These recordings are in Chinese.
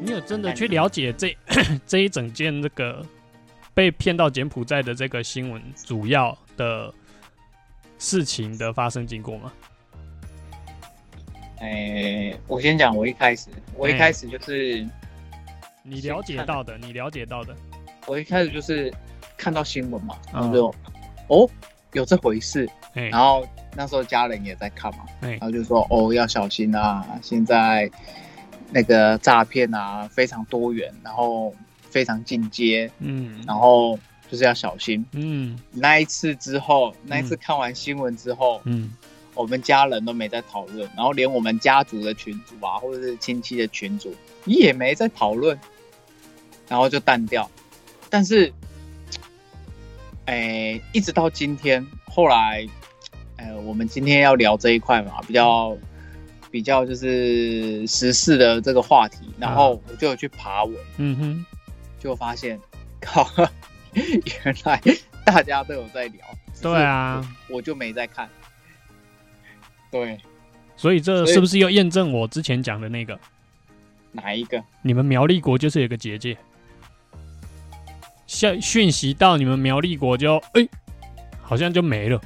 你有真的去了解这 这一整件这个被骗到柬埔寨的这个新闻主要的事情的发生经过吗？哎，我先讲，我一开始，我一开始就是你了解到的，你了解到的，我一开始就是看到新闻嘛，然后嗯就哦有这回事，哎。然后那时候家人也在看嘛，哎。然后就说哦要小心啊，现在那个诈骗啊非常多元，然后非常进阶，嗯。然后就是要小心。嗯。那一次之后，那一次看完新闻之后，嗯。我们家人都没在讨论，然后连我们家族的群主啊，或者是亲戚的群主也没在讨论，然后就淡掉。但是，哎，一直到今天，后来，呃，我们今天要聊这一块嘛，比较比较就是时事的这个话题，然后我就有去爬文，嗯哼，就发现，靠，原来大家都有在聊，对啊，我就没在看。对，所以这是不是又验证我之前讲的那个？哪一个？你们苗栗国就是有个结界，讯讯息到你们苗栗国就哎、好像就没了。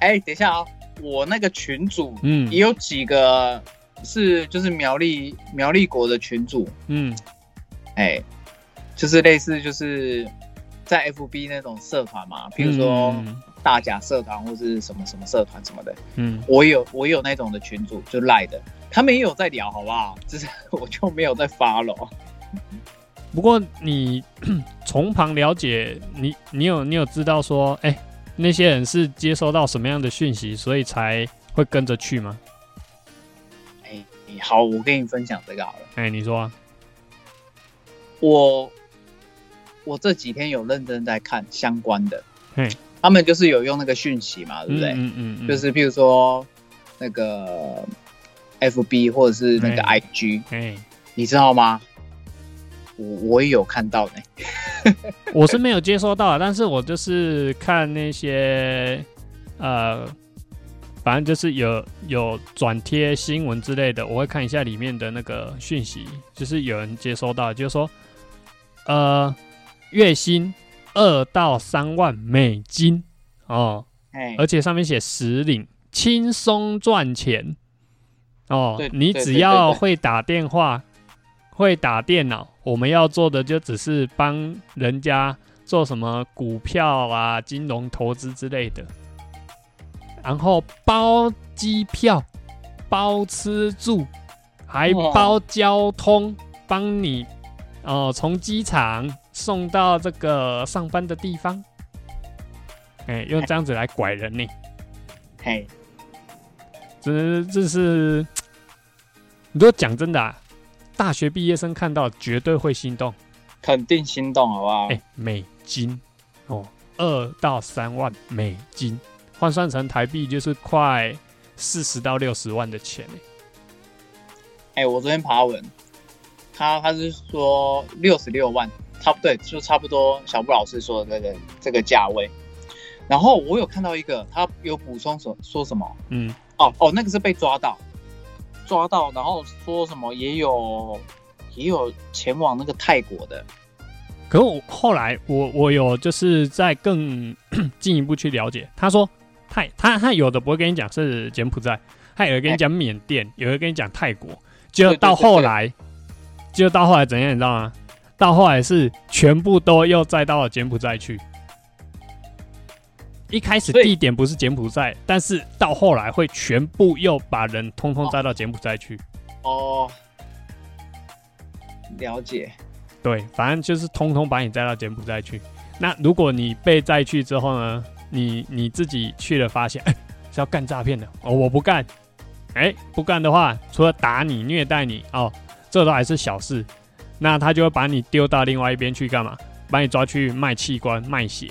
哎，等一下啊，我那个群主嗯也有几个是就是苗栗苗栗国的群主，嗯哎，就是类似就是在 FB 那种社团嘛，比如说嗯大甲社团或是什么什么社团什么的，嗯我有我有那种的群主就赖的，他们也有在聊，好不好？只是我就没有在 follow。不过你从旁了解，你你有你有知道说，哎、那些人是接收到什么样的讯息，所以才会跟着去吗？哎，好，我跟你分享这个好了。哎、你说、啊，我我这几天有认真在看相关的嘿，他们就是有用那个讯息嘛，对不对？嗯嗯嗯，就是譬如说那个 FB 或者是那个哎 IG，、哎、你知道吗？我我也有看到呢、我是没有接收到的，但是我就是看那些呃，反正就是有有转贴新闻之类的，我会看一下里面的那个讯息，就是有人接收到，就是说呃月薪二到三万美金哦，哎，而且上面写实领，轻松赚钱哦。你只要会打电话，会打电脑，我们要做的就只是帮人家做什么股票啊、金融投资之类的，然后包机票、包吃住，还包交通，帮你哦从机场送到这个上班的地方。哎、用这样子来拐人呢、嘿，这这是，你说讲真的、啊，大学毕业生看到绝对会心动。肯定心动，好不好？哎、美金哦，二到三万美金，换算成台币就是快四十到六十万的钱欸哎、我昨天爬文，他他是说六十六万，差不对，就差不多小布老师说的这个这个价位。然后我有看到一个，他有补充说说什么？嗯，哦哦，那个是被抓到，抓到，然后说什么也有也有前往那个泰国的，可是我后来我我有就是在更 进一步去了解，他说泰他他有的不会跟你讲是柬埔寨，他有的跟你讲缅甸，有的跟你讲泰国，就到后来就到后来怎样，你知道吗？到后来是全部都又再到了柬埔寨去。一开始地点不是柬埔寨，但是到后来会全部又把人通通载到柬埔寨去。哦，了解，对，反正就是通通把你载到柬埔寨去。那如果你被载去之后呢，你你自己去了发现，哎、是要干诈骗的哦，我不干。哎、不干的话，除了打你、虐待你哦，这都还是小事。那他就会把你丢到另外一边去干嘛？把你抓去卖器官、卖血。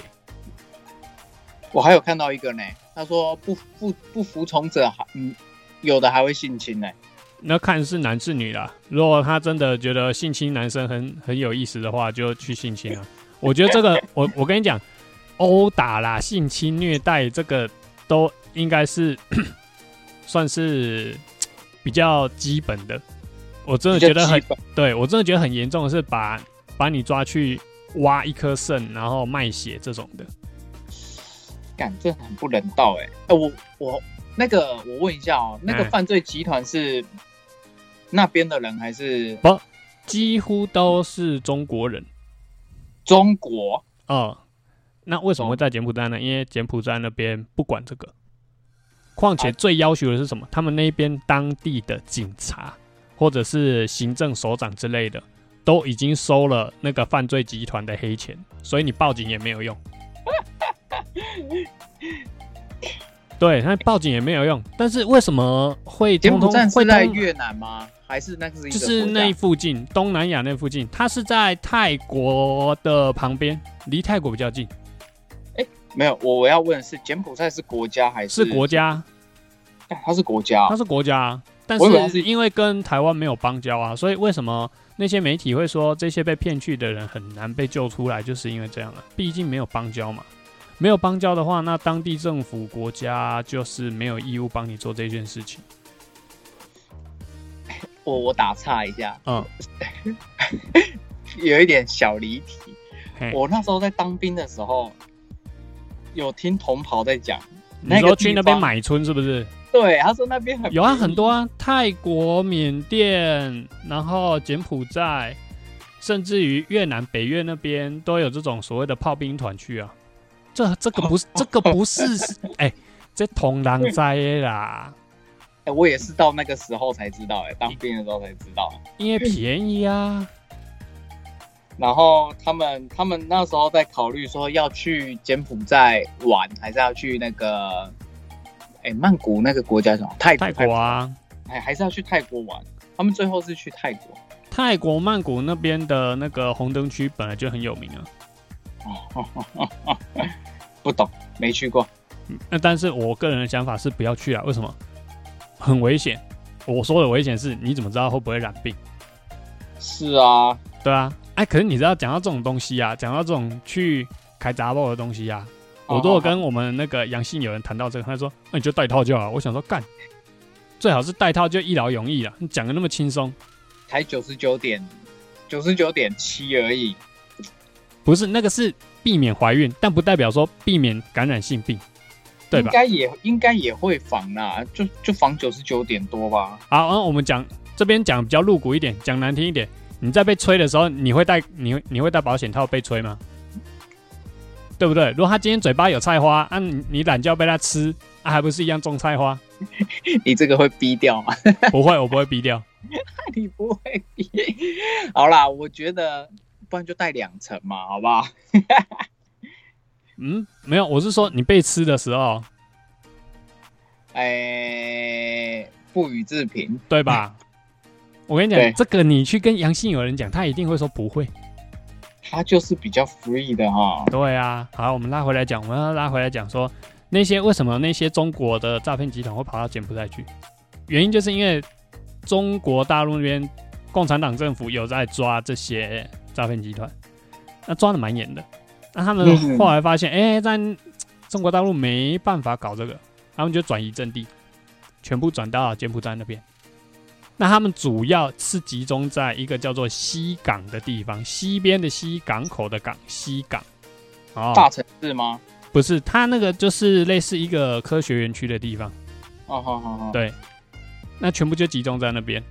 我还有看到一个呢，他说不不不服从者还嗯，有的还会性侵呢，那看是男是女啦。如果他真的觉得性侵男生很很有意思的话，就去性侵啊。我觉得这个，我我跟你讲，殴打啦、性侵、虐待，这个都应该是 算是比较基本的。我真的觉得很，对我真的觉得很严重的是把把你抓去挖一颗肾，然后卖血这种的。干，这很不人道哎！哎，我我那个，我问一下哦，那个犯罪集团是那边的人还是不？几乎都是中国人。中国？哦，那为什么会在柬埔寨呢？因为柬埔寨那边不管这个。况且最要求的是什么？他们那边当地的警察或者是行政首长之类的，都已经收了那个犯罪集团的黑钱，所以你报警也没有用。对，他报警也没有用。但是为什么会柬埔寨会在越南吗？还是那个是？就是那附近，东南亚那附近。它是在泰国的旁边，离泰国比较近。哎，没有，我我要问的是，柬埔寨是国家还是？是国家。它是国家，它是国家。但是因为跟台湾没有邦交啊，所以为什么那些媒体会说这些被骗去的人很难被救出来？就是因为这样啊，毕竟没有邦交嘛。没有邦交的话，那当地政府国家就是没有义务帮你做这件事情。我我打岔一下，嗯，有一点小离题。我那时候在当兵的时候，有听同袍在讲，你说去那边买春是不是？对，他说那边很有啊，很多啊，泰国、缅甸，然后柬埔寨，甚至于越南、北越那边都有这种所谓的炮兵团去啊。这这个不是，这个不是，哎，这同狼灾啦！哎，我也是到那个时候才知道，哎，当兵的时候才知道，因为便宜啊。然后他们他们那时候在考虑说要去柬埔寨玩，还是要去那个，哎，曼谷那个国家什么？泰泰国啊？哎，还是要去泰国玩？他们最后是去泰国。泰国曼谷那边的那个红灯区本来就很有名啊。不懂，没去过。那但是我个人的想法是不要去啊。为什么？很危险。我说的危险是，你怎么知道会不会染病？是啊，对啊。哎，可是你知道讲到这种东西啊，讲到这种去开杂报的东西啊，我如果跟我们那个阳性有人谈到这个，他说：“那你就带套就好。”我想说干，最好是带套就一劳永逸了。你讲的那么轻松，才九十九点九十九点七而已。不是那个是避免怀孕，但不代表说避免感染性病，对吧？应该也应该也会防啦，就就防九十九点多吧。好，那我们讲这边讲比较露骨一点，讲难听一点，你在被吹的时候，你会戴你你会戴保险套被吹吗？对不对？如果他今天嘴巴有菜花，啊，你你懒觉被他吃，啊，还不是一样种菜花？你这个会逼掉吗？不会，我不会逼掉。你不会逼？好啦，我觉得。不然就带两层嘛，好不好？嗯，没有，我是说你被吃的时候，哎，不予置评，对吧？我跟你讲，这个你去跟杨信有人讲，他一定会说不会，他就是比较 free 的哈。对啊，好，我们拉回来讲，我们要拉回来讲说那些为什么那些中国的诈骗集团会跑到柬埔寨去？原因就是因为中国大陆那边共产党政府有在抓这些。诈骗集团，那抓的蛮严的。那他们后来发现，哎，在中国大陆没办法搞这个，他们就转移阵地，全部转到柬埔寨那边。那他们主要是集中在一个叫做西港的地方，西边的西港口的港，西港。哦，大城市吗？不是，它那个就是类似一个科学园区的地方。哦，好好好。对，那全部就集中在那边。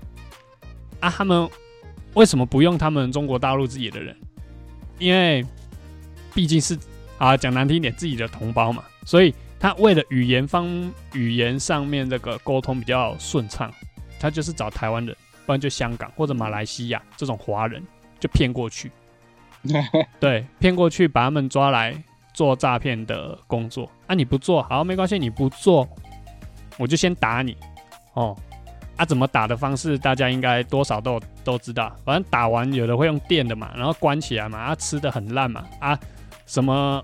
啊，他们。为什么不用他们中国大陆自己的人？因为毕竟是啊，讲难听一点，自己的同胞嘛。所以他为了语言方语言上面这个沟通比较顺畅，他就是找台湾人，不然就香港或者马来西亚这种华人就骗过去。对，骗过去把他们抓来做诈骗的工作。啊，你不做好没关系，你不做，我就先打你哦。啊，怎么打的方式，大家应该多少都都知道。反正打完有的会用电的嘛，然后关起来嘛，啊，吃的很烂嘛，啊，什么，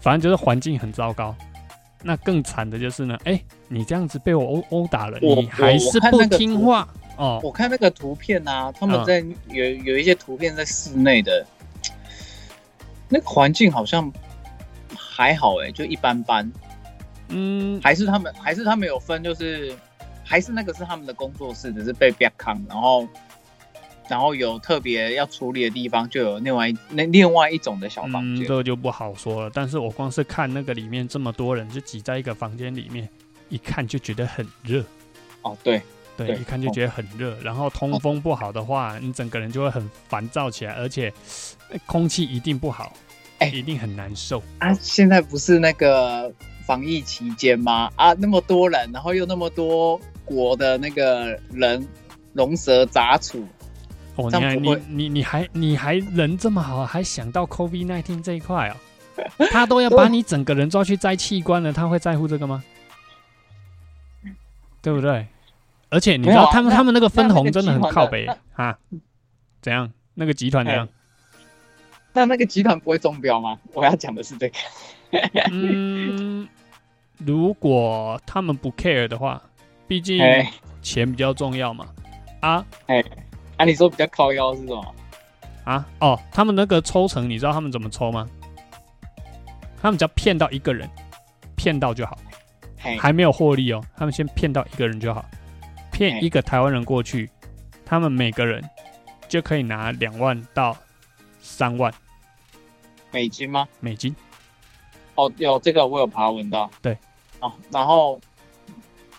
反正就是环境很糟糕。那更惨的就是呢，哎、你这样子被我殴殴打了，我你还是不听话哦。我看那个图片啊，他们嗯在有有一些图片在室内的，那个环境好像还好哎、就一般般。嗯，还是他们还是他们有分，就是还是那个是他们的工作室，只是被 back 抗，然后然后有特别要处理的地方，就有另外一那另外一种的小房嗯，间。这个就不好说了。但是我光是看那个里面这么多人就挤在一个房间里面，一看就觉得很热。哦，对，对，一看就觉得很热，然后通风不好的话，你整个人就会很烦躁起来，而且呃空气一定不好，哎一定很难受。啊，现在不是那个防疫期间吗？啊，那么多人，然后又那么多国的那个人龙蛇杂处，哦，你还你你你还你还人这么好，还想到 COVID 1 9这一块哦，他都要把你整个人抓去摘器官了，他会在乎这个吗？对不对？而且你知道他们、那他们那个分红真的很靠北啊？怎样？那个集团怎样？那那个集团不会中标吗？我要讲的是这个。嗯，如果他们不 care 的话，毕竟哎钱比较重要嘛。啊哎啊，你说比较靠腰是什么？啊哦，他们那个抽成，你知道他们怎么抽吗？他们只要骗到一个人，骗到就好，嘿，还没有获利哦。他们先骗到一个人就好，骗一个台湾人过去，他们每个人就可以拿两万到三万美金吗？美金。哦，有这个我有爬文到。对，哦，然后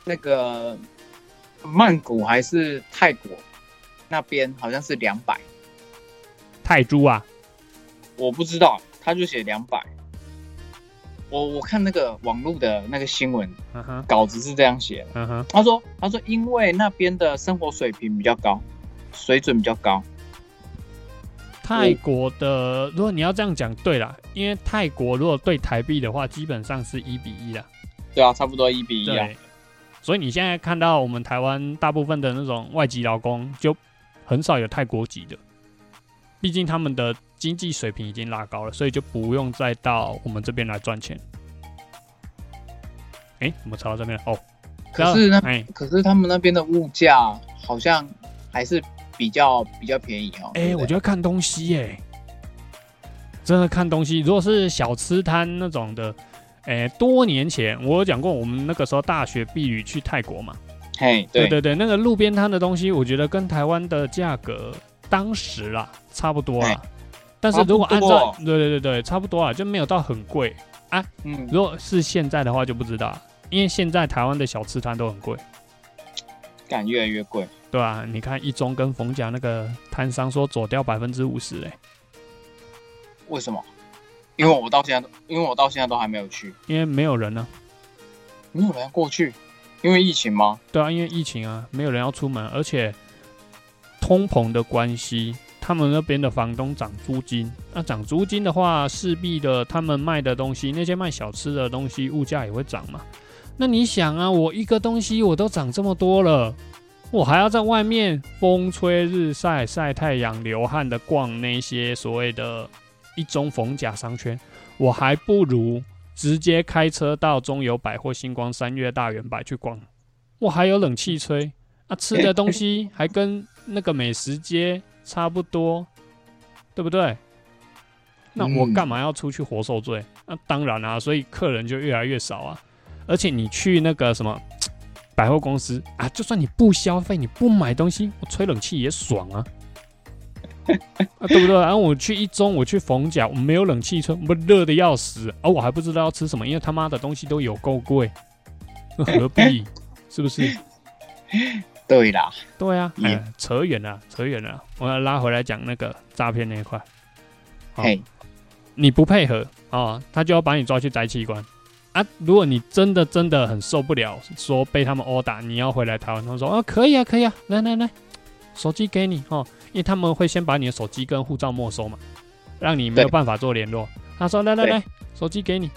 那个曼谷还是泰国那边好像是两百，泰铢啊，我不知道，他就写两百。我我看那个网络的那个新闻稿子是这样写的，他说他说因为那边的生活水平比较高，水准比较高，泰国的，如果你要这样讲，对啦，因为泰国如果对台币的话，基本上是一比一啦。对啊，差不多一比一啊。对，所以你现在看到我们台湾大部分的那种外籍劳工，就很少有泰国籍的，毕竟他们的经济水平已经拉高了，所以就不用再到我们这边来赚钱。哎、怎么查到这边？哦，可是呢，哎可是他们那边的物价好像还是比较比较便宜哦。哎、我觉得看东西耶、真的看东西。如果是小吃摊那种的，哎、多年前我有讲过，我们那个时候大学避旅去泰国嘛，嘿，对对对对，那个路边摊的东西，我觉得跟台湾的价格当时啦差不多啦哎。但是如果按照对对对对，差不多啊，就没有到很贵啊。嗯，如果是现在的话就不知道了，因为现在台湾的小吃摊都很贵，感越来越贵。对啊，你看一中跟逢甲那个摊商说走掉百分之五十，哎，为什么？因为我到现在都，因为我到现在都还没有去，因为没有人呢、没有人过去，因为疫情吗？对啊，因为疫情啊，没有人要出门，而且通膨的关系，他们那边的房东涨租金。那涨租金的话，势必的他们卖的东西，那些卖小吃的东西，物价也会涨嘛。那你想啊，我一个东西我都涨这么多了，我还要在外面风吹日晒、晒太阳、流汗的逛那些所谓的一中逢甲商圈，我还不如直接开车到中友百货、星光三月、大圆百去逛。我还有冷气吹啊，吃的东西还跟那个美食街差不多，对不对？那我干嘛要出去活受罪？那、当然啊，所以客人就越来越少啊。而且你去那个什么 百货公司啊，就算你不消费，你不买东西，我吹冷气也爽啊。啊，对不对？然、后我去一中，我去逢甲，我没有冷气吹，我热的要死，而、我还不知道要吃什么，因为他妈的东西都有够贵，那何必？是不是？对啦，对啊，扯远了，扯远了，我要拉回来讲那个诈骗那一块。好嘿，你不配合哦，他就要把你抓去摘器官啊！如果你真的真的很受不了，说被他们殴打，你要回来台湾，他们说啊可以啊可以啊，来来来，手机给你哦，因为他们会先把你的手机跟护照没收嘛，让你没有办法做联络。他说来来来，手机给你，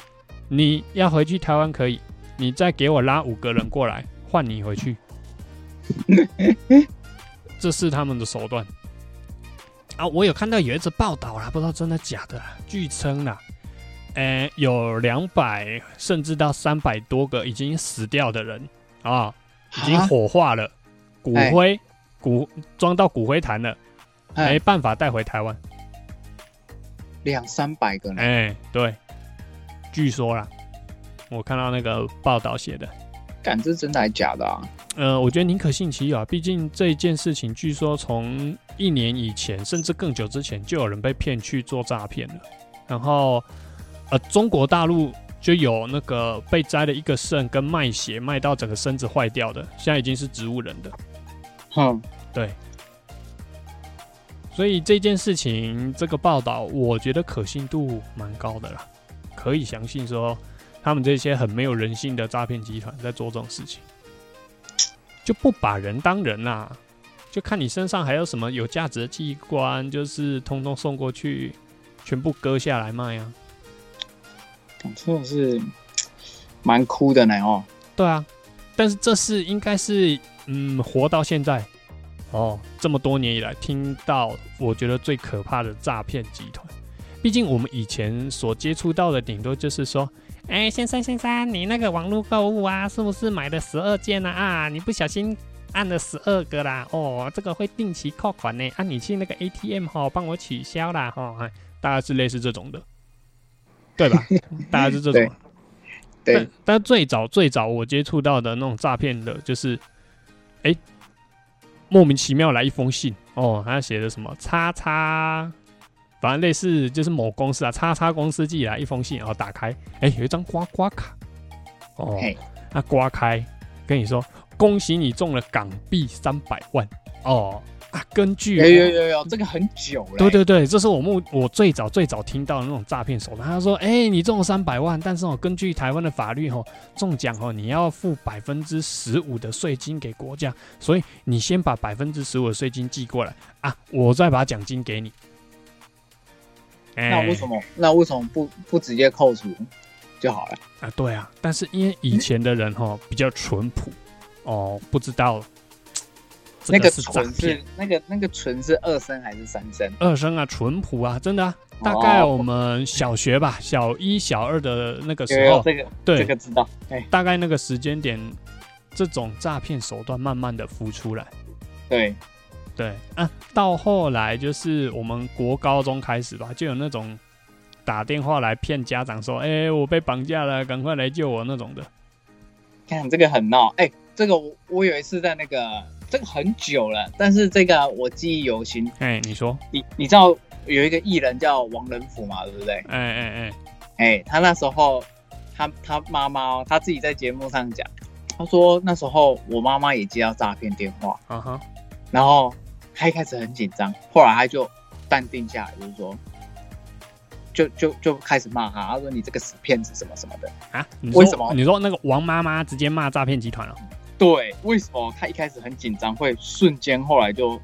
你要回去台湾可以，你再给我拉五个人过来换你回去，这是他们的手段。啊，我有看到有一则报道啦，不知道真的假的啦，据称啦，诶、有两百甚至到三百多个已经死掉的人啊，已经啊？火化了，骨哎。灰骨装到骨灰坛了，没哎，办法带回台湾。两三百个呢，哎、对，据说啦，我看到那个报道写的。感这真的还假的啊？呃，我觉得宁可信其有啊，毕竟这一件事情，据说从一年以前，甚至更久之前，就有人被骗去做诈骗了。然后，呃，中国大陆就有那个被摘了一个肾跟卖血，卖到整个身子坏掉的，现在已经是植物人的。哼，对，所以这件事情，这个报道，我觉得可信度蛮高的啦，可以相信说，他们这些很没有人性的诈骗集团在做这种事情，就不把人当人啦、就看你身上还有什么有价值的器官，就是通通送过去，全部割下来卖啊。真的是蛮哭的呢哦。对啊，但是这是应该是嗯，活到现在哦，这么多年以来听到我觉得最可怕的诈骗集团。毕竟我们以前所接触到的，顶多就是说，哎，先生先生，你那个网络购物啊，是不是买了十二件啊？啊，你不小心按了十二个啦，哦，这个会定期扣款呢。啊，你去那个 ATM 哈、帮我取消啦，哈、哎，大概是类似这种的，对吧？大概是这种。对但，但最早最早我接触到的那种诈骗的，就是，哎、莫名其妙来一封信。哦，他写的什么？叉叉，反正类似就是某公司啊，叉叉公司寄来一封信，然后打开，哎、有一张刮刮卡，哦嘿，那刮开，跟你说恭喜你中了港币三百万。哦啊，根据有有有有，这个很久了。对对对，这是我目我最早最早听到的那种诈骗手段。他说：“哎、你中了三百万，但是哦，根据台湾的法律哦，中奖哦，你要付百分之十五的税金给国家，所以你先把百分之十五的税金寄过来啊，我再把奖金给你。哎那为什么？那为什么不不直接扣除就好了？啊？对啊，但是因为以前的人哦比较淳朴哦，不知道这那个是诈纯骗是那个那个纯是二声还是三声？二声啊，淳朴啊，真的啊。大概哦我们小学吧，小一、小二的那个时候，有这个对这个知道。哎，大概那个时间点，这种诈骗手段慢慢的浮出来。对，对啊，到后来就是我们国高中开始吧，就有那种打电话来骗家长说：“哎、我被绑架了，赶快来救我”那种的。看这个很闹。哎，这个我我有一次在那个这个很久了，但是这个我记忆犹新。哎、你说，你你知道有一个艺人叫王仁甫嘛，对不对？哎哎哎，哎，他那时候他他妈妈哦他自己在节目上讲，他说那时候我妈妈也接到诈骗电话，啊哈，然后他一开始很紧张，后来他就淡定下来，就是说，就就就开始骂他，他说你这个死骗子什么什么的。啊，为什么？你说那个王妈妈直接骂诈骗集团了、对，为什么他一开始很紧张，会瞬间后来就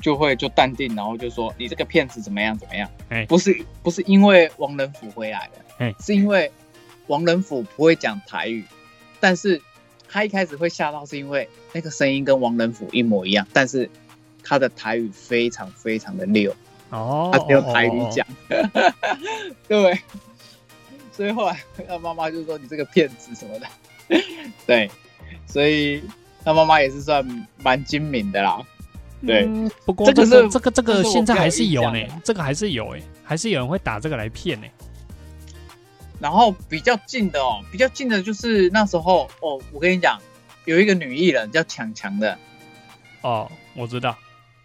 就会就淡定，然后就说你这个骗子怎么样怎么样？哎。不是不是因为王仁甫回来了，哎。是因为王仁甫不会讲台语，但是他一开始会吓到，是因为那个声音跟王仁甫一模一样，但是他的台语非常非常的溜，哦，他只有台语哦，讲，对，所以后来他妈妈就说你这个骗子什么的，对，所以他妈妈也是算蛮精明的啦。对嗯不过这个是这个这个现在还是有呢这个还是有哎，还是有人会打这个来骗呢。然后比较近的哦，比较近的就是那时候哦，我跟你讲，有一个女艺人叫强强的，哦，我知道，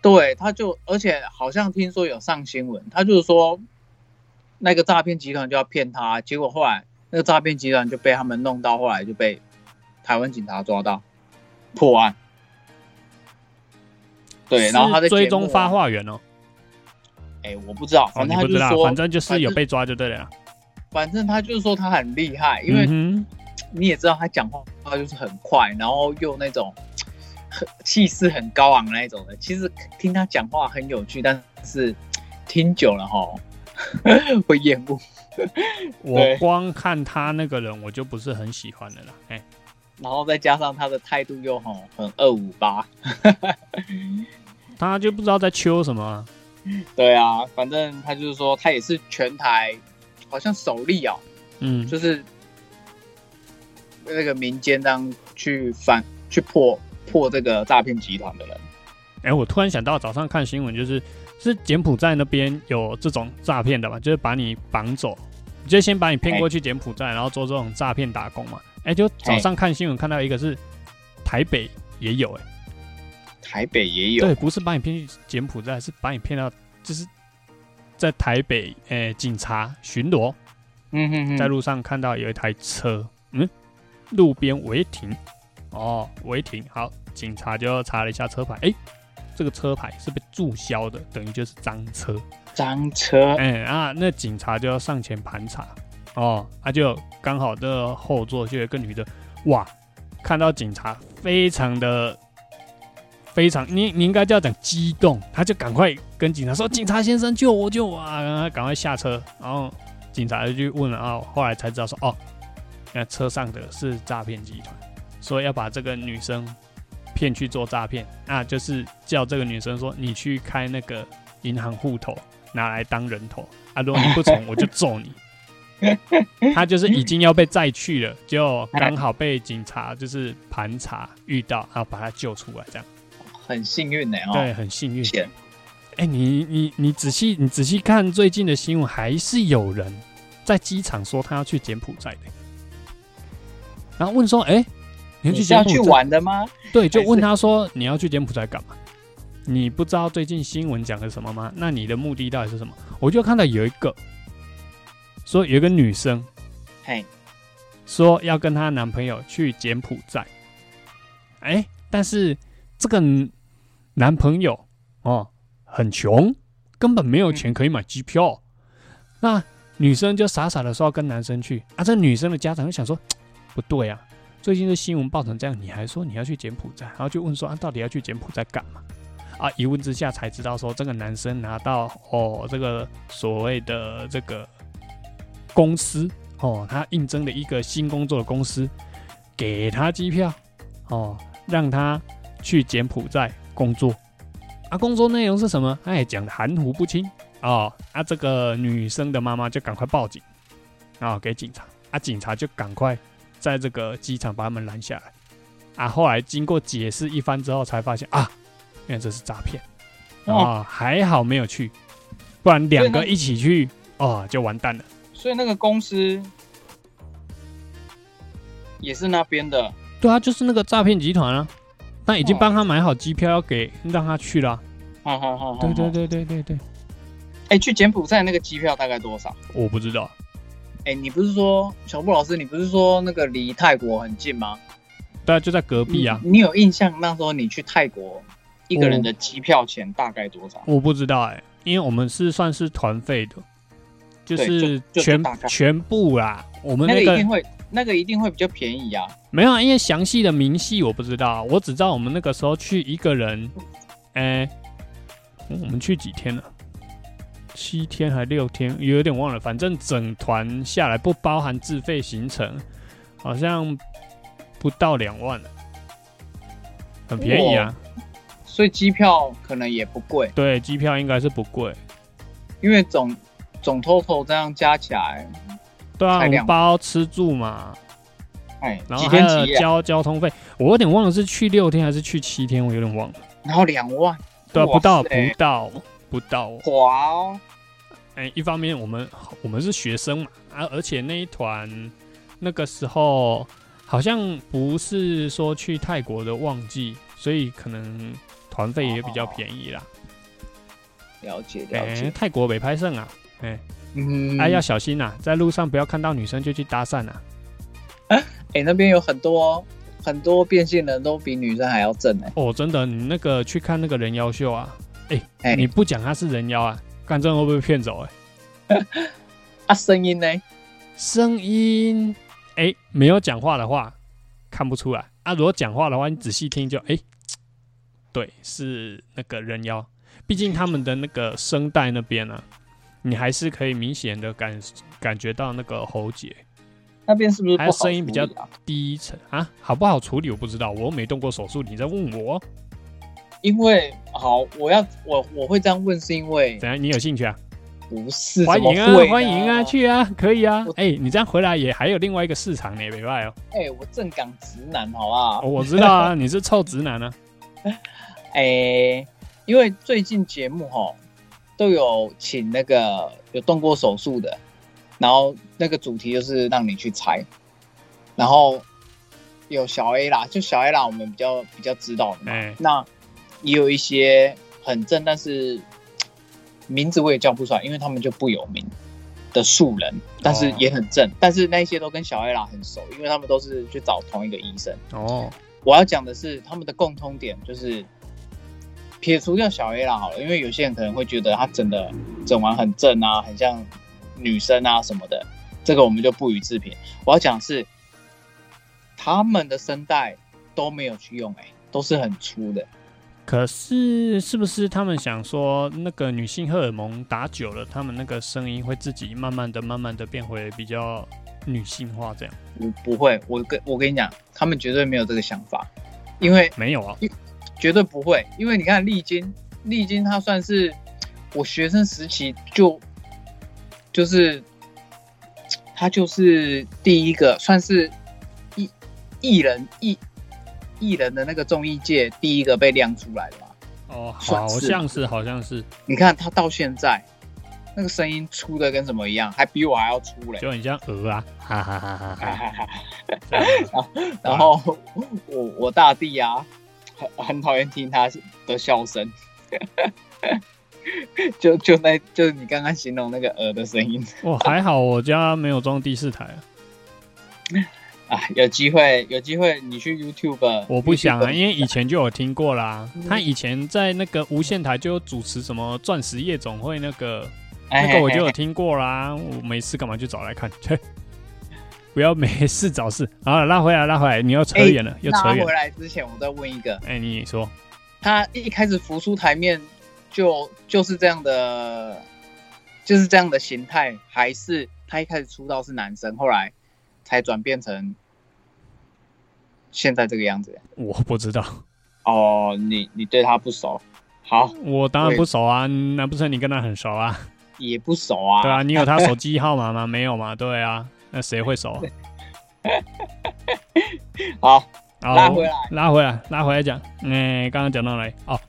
对，他就而且好像听说有上新闻，他就是说那个诈骗集团就要骗他，结果后来那个诈骗集团就被他们弄到，后来就被台湾警察抓到破案。对，然后他在追踪发，话源哦。哎，我不知道，哦，反正他就是说，反正就是有被抓就对了。反正他就是说他很厉害，因为嗯你也知道他讲话他就是很快，然后又那种很气势很高昂那一种的。其实听他讲话很有趣，但是听久了哈 会厌恶。我光看他那个人，我就不是很喜欢的啦。哎，然后再加上他的态度又好很二五八，他就不知道在秋什么啊。对啊，反正他就是说他也是全台好像首例哦，嗯，就是那个民间这样去反去破破这个诈骗集团的人。哎、我突然想到早上看新闻，就是是柬埔寨那边有这种诈骗的嘛，就是把你绑走，就先把你骗过去柬埔寨，然后做这种诈骗打工嘛。哎、就早上看新闻看到一个是台北也有、哎，台北也有，对，不是把你骗去柬埔寨，是把你骗到就是在台北，哎、警察巡逻，嗯哼哼，在路上看到有一台车，嗯，路边违停，哦，违停，好，警察就查了一下车牌，哎、这个车牌是被注销的，等于就是赃车，赃车，哎、啊，那警察就要上前盘查，哦，他、就刚好这后座就有个女的，哇，看到警察非常的。非常，你你应该叫讲激动，他就赶快跟警察说：“警察先生，救我，救我啊！”赶快下车，然后警察就去问了啊，后来才知道说：“哦，那车上的是诈骗集团，说要把这个女生骗去做诈骗，那就是叫这个女生说你去开那个银行户头，拿来当人头啊，如果你不从，我就揍你。” 他就是已经要被载去了，就刚好被警察就是盘查遇到，然后把他救出来，这样很幸运呢、哦。对，很幸运。钱哎、你你你仔细你仔细看最近的新闻，还是有人在机场说他要去柬埔寨的，然后问说：“哎、你要去你要去柬埔寨？”玩的吗？对，就问他说：“你要去柬埔寨干嘛？你不知道最近新闻讲的什么吗？那你的目的到底是什么？”我就看到有一个说有一个女生嘿，说要跟她男朋友去柬埔寨，哎、但是这个男朋友哦很穷，根本没有钱可以买机票。那女生就傻傻的说要跟男生去。啊，这女生的家长就想说 不对啊，最近的新闻报成这样，你还说你要去柬埔寨，然后就问说啊，到底要去柬埔寨干嘛？啊，一问之下才知道说这个男生拿到哦这个所谓的这个公司哦，他应征的一个新工作的公司，给他机票哦，让他去柬埔寨工作。啊，工作内容是什么？他也讲的含糊不清哦。啊，这个女生的妈妈就赶快报警啊、给警察。啊，警察就赶快在这个机场把他们拦下来。啊，后来经过解释一番之后，才发现啊，原来这是诈骗。哦啊，还好没有去，不然两个一起去哦，就完蛋了。所以那个公司也是那边的，对啊，就是那个诈骗集团啊，那已经哦帮他买好机票要给让他去了啊。哈哈哈。对对。对对对对，哎、去柬埔寨那个机票大概多少？我不知道。哎、你不是说小布老师，你不是说那个离泰国很近吗？对啊，就在隔壁啊。你你有印象那时候你去泰国一个人的机票钱大概多少？我不知道哎、因为我们是算是团费的，就对是全全部啦。我们那那个个一定会，那个一定会比较便宜啊。没有啊，因为详细的明细我不知道，我只知道我们那个时候去一个人，哎、嗯我们去几天了？七天还六天，有点忘了。反正整团下来不包含自费行程，好像不到两万，很便宜啊。所以机票可能也不贵，对，机票应该是不贵。因为总总 total 这样加起来，对啊，我们包吃住嘛，哎，然后几还有交交通费，我有点忘了是去六天还是去七天，我有点忘了。然后两万，对啊，不到不到不到。哇哦，哎、一方面我们我们是学生嘛，啊，而且那一团那个时候好像不是说去泰国的旺季，所以可能团费也比较便宜啦。了解哎、了解，泰国北拍胜啊，嗯，哎、要小心呐、在路上不要看到女生就去搭讪啊。哎、那边有很多很多变性人都比女生还要正哎、哦，真的，你那个去看那个人妖秀啊，哎、你不讲他是人妖啊，干这会不会骗走、哎，啊，声音呢？声音，哎、没有讲话的话看不出来啊。如果讲话的话，你仔细听就，哎、对，是那个人妖。毕竟他们的那个声带那边呢、你还是可以明显的感感觉到那个喉结那边是不是不还有声音比较？低沉啊，好不好处理我不知道，我又没动过手术，你在问我因为好，我要我我会这样问，是因为怎样？你有兴趣啊？不是，欢迎啊欢迎啊，。去啊，可以啊我。哎，你这样回来也还有另外一个市场呢，没拜哦。哎、我正港直男，好不好？哦我知道啊，你是臭直男啊。哎、因为最近节目哈都有请那个有动过手术的，然后那个主题就是让你去猜，然后有小 A 啦，就小 A 啦，我们比较比较知道的嘛。哎那也有一些很正，但是名字我也叫不出来，因为他们就不有名的素人，但是也很正，但是那些都跟小 A 啦很熟，因为他们都是去找同一个医生。哦，我要讲的是他们的共通点，就是撇除掉小 A 啦好了，因为有些人可能会觉得他整的整完很正啊，很像女生啊什么的，这个我们就不予置评。我要讲的是他们的声带都没有去用、欸，都是很粗的。可是是不是他们想说，那个女性荷尔蒙打久了，他们那个声音会自己慢慢的、慢慢的变回比较女性化？这样我不会，我跟我跟你讲，他们绝对没有这个想法，因为没有啊？绝对不会，因为你看丽晶，丽晶她算是我学生时期就就是她就是第一个算是艺艺人艺艺人的那个综艺界第一个被亮出来的嘛。哦，好像是，好像是，你看她到现在那个声音粗的跟什么一样，还比我还要粗嘞。就很像鹅啊，哈哈哈哈哈哈。然后我我大弟啊，很 很讨厌听他的笑声，就就那就是你刚刚形容那个鹅的声音哇，还好我家没有装第四台啊，啊。有机会有机会你去 YouTube，我不想啊，因为以前就有听过啦。他以前在那个无线台就有主持什么钻石夜总会那个，哎那个我就有听过啦。我每次干嘛去找来看？切，不要没事找事。好了，拉回来，拉回来，你要扯远了，又扯远拉。回来之前我再问一个，哎，你说，他一开始浮出台面就就是这样的，就是这样的形态，还是他一开始出道是男生，后来才转变成现在这个样子？我不知道，哦，你你对他不熟，好我当然不熟啊，难不成你跟他很熟啊？也不熟啊？对啊，你有他手 机号码吗？没有吗？对啊，那谁会熟？好，好拉回来拉回来，拉回来讲。哎、刚刚讲到哪里？哦，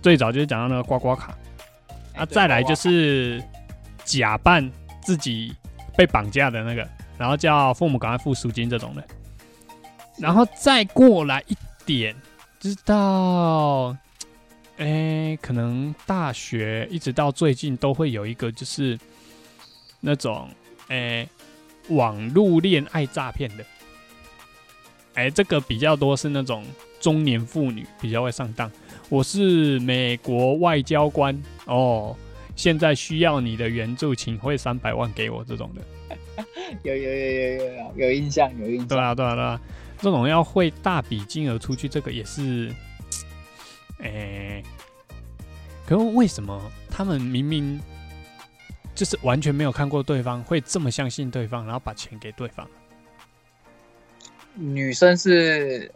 最早就是讲到那个刮刮卡，啊，再来就是假扮自己被绑架的那个，然后叫父母赶快付赎金这种的，然后再过来一点，知道，哎、可能大学一直到最近都会有一个，就是那种，哎、网络恋爱诈骗的。哎，这个比较多是那种中年妇女比较会上当。我是美国外交官哦，现在需要你的援助，请汇三百万给我这种的。有有有有有有有印象有印象。对啊，对啊，对啊，这种要汇大笔金额出去，这个也是，哎，可是为什么他们明明就是完全没有看过对方，会这么相信对方，然后把钱给对方？女生是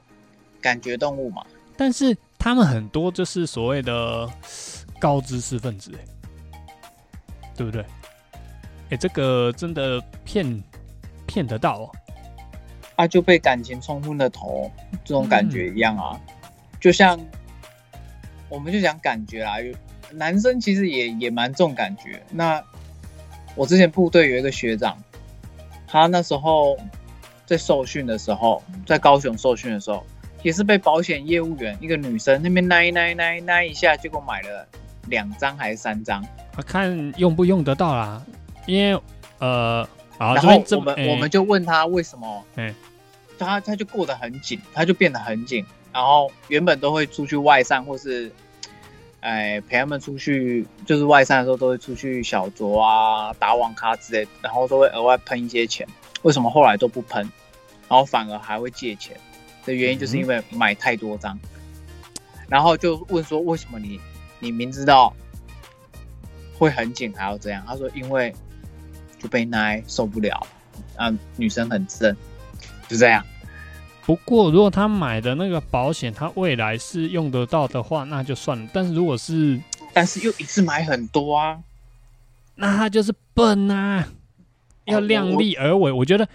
感觉动物嘛？但是他们很多就是所谓的高知识分子，哎，对不对？哎，这个真的骗骗得到哦。啊，就被感情冲昏了头，这种感觉一样啊。就像我们就讲感觉啦，有男生其实也也蛮重感觉。那我之前部队有一个学长，他那时候在受训的时候，在高雄受训的时候，也是被保险业务员一个女生那边奈奈奈奈一下，结果买了两张还是三张。啊看用不用得到啦，因为呃，然后我们、哎我们就问他为什么，哎他他就过得很紧，他就变得很紧，然后原本都会出去外散或是，哎陪他们出去，就是外散的时候都会出去小酌啊、打网咖之类，然后都会额外喷一些钱，为什么后来都不喷，然后反而还会借钱的原因，就是因为买太多张，然后就问说为什么你你明知道会很紧还要这样？他说因为就被奶受不了，啊，女生很正，就这样。不过如果他买的那个保险，他未来是用得到的话，那就算了。但是如果是但是又一次买很多啊，那他就是笨啊、要量力而为。我觉得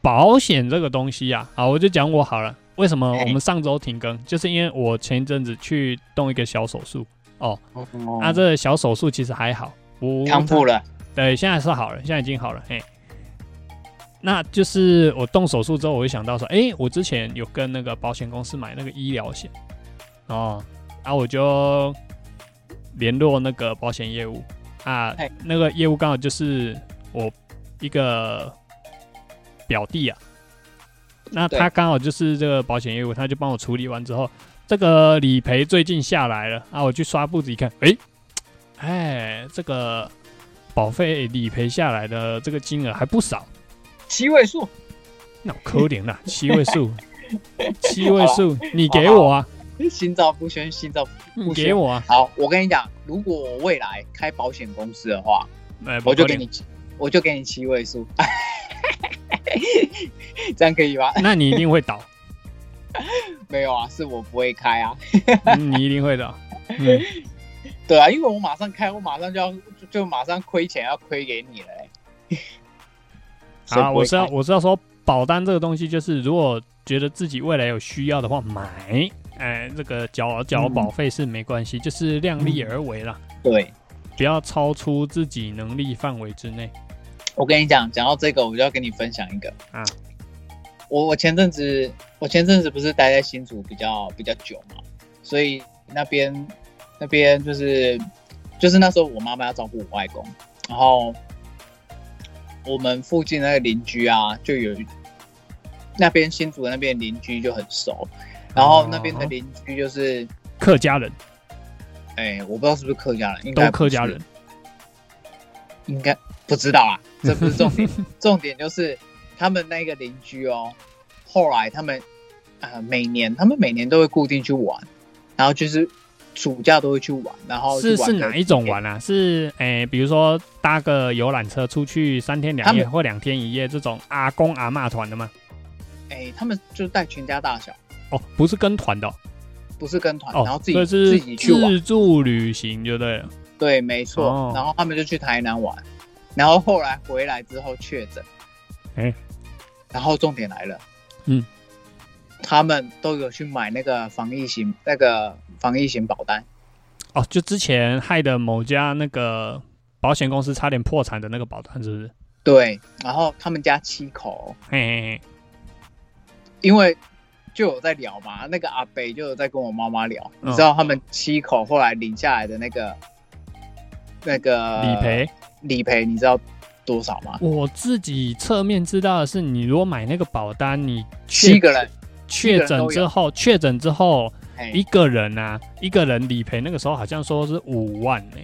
保险这个东西啊，好，我就讲我好了。为什么我们上周停更？就是因为我前一阵子去动一个小手术哦，哦那、这個小手术其实还好，我康复了，对，现在是好了，现在已经好了，嘿。那就是我动手术之后，我会想到说，哎、我之前有跟那个保险公司买那个医疗险，哦，然后我就联络那个保险业务。啊，那个业务刚好就是我一个表弟啊，那他刚好就是这个保险业务，他就帮我处理完之后，这个理赔最近下来了。啊，我去刷步子一看，哎、哎，这个保费理赔下来的这个金额还不少，七位数，那我可怜啦，七位数，七位数，你给我啊，心照不宣，心照。你给我啊，好，我跟你讲，如果我未来开保险公司的话，哎，我就给你，我就给你七位数，这样可以吧？那你一定会倒，没有啊，是我不会开啊。嗯你一定会倒，嗯，对啊，因为我马上开，我马上就要就就马上亏钱要亏给你了、欸。所以好，不会我是要我是要说，保单这个东西，就是如果觉得自己未来有需要的话，买，哎，这个缴缴嗯保费是没关系，就是量力而为啦，对，不要超出自己能力范围之内。我跟你讲，讲到这个，我就要跟你分享一个。啊。我我前阵子我前阵子不是待在新竹比较比较久嘛，所以那边那边就是就是那时候我妈妈要照顾我外公，然后我们附近那个邻居啊，就有那边新竹那边邻居就很熟，然后那边的哦邻居就是，客家人。哎、我不知道是不是客家人，应该客家人，应该不知道啊，这不是重点，重点就是他们那个邻居哦，后来他们啊、呃每年他们每年都会固定去玩，然后就是暑假都会去玩，然后是是哪一种玩啊？是诶、比如说搭个游览车出去三天两夜或两天一夜这种阿公阿嬷团的吗？哎、他们就带全家大小，哦，不是跟团的哦，不是跟团，哦然后自己自己去，自助旅行就对了。对，没错。哦然后他们就去台南玩，然后后来回来之后确诊，哎然后重点来了，嗯，他们都有去买那个防疫型那个防疫型保单，哦，就之前害的某家那个保险公司差点破产的那个保单，是不是？对，然后他们家七口，嘿嘿嘿，因为就有在聊嘛，那个阿北就有在跟我妈妈聊，嗯你知道他们七口后来领下来的那个那个理赔。理赔，你知道多少吗？我自己侧面知道的是，你如果买那个保单，你七个人，确诊之后，确诊之后哎一个人啊，一个人理赔那个时候好像说是五万呢、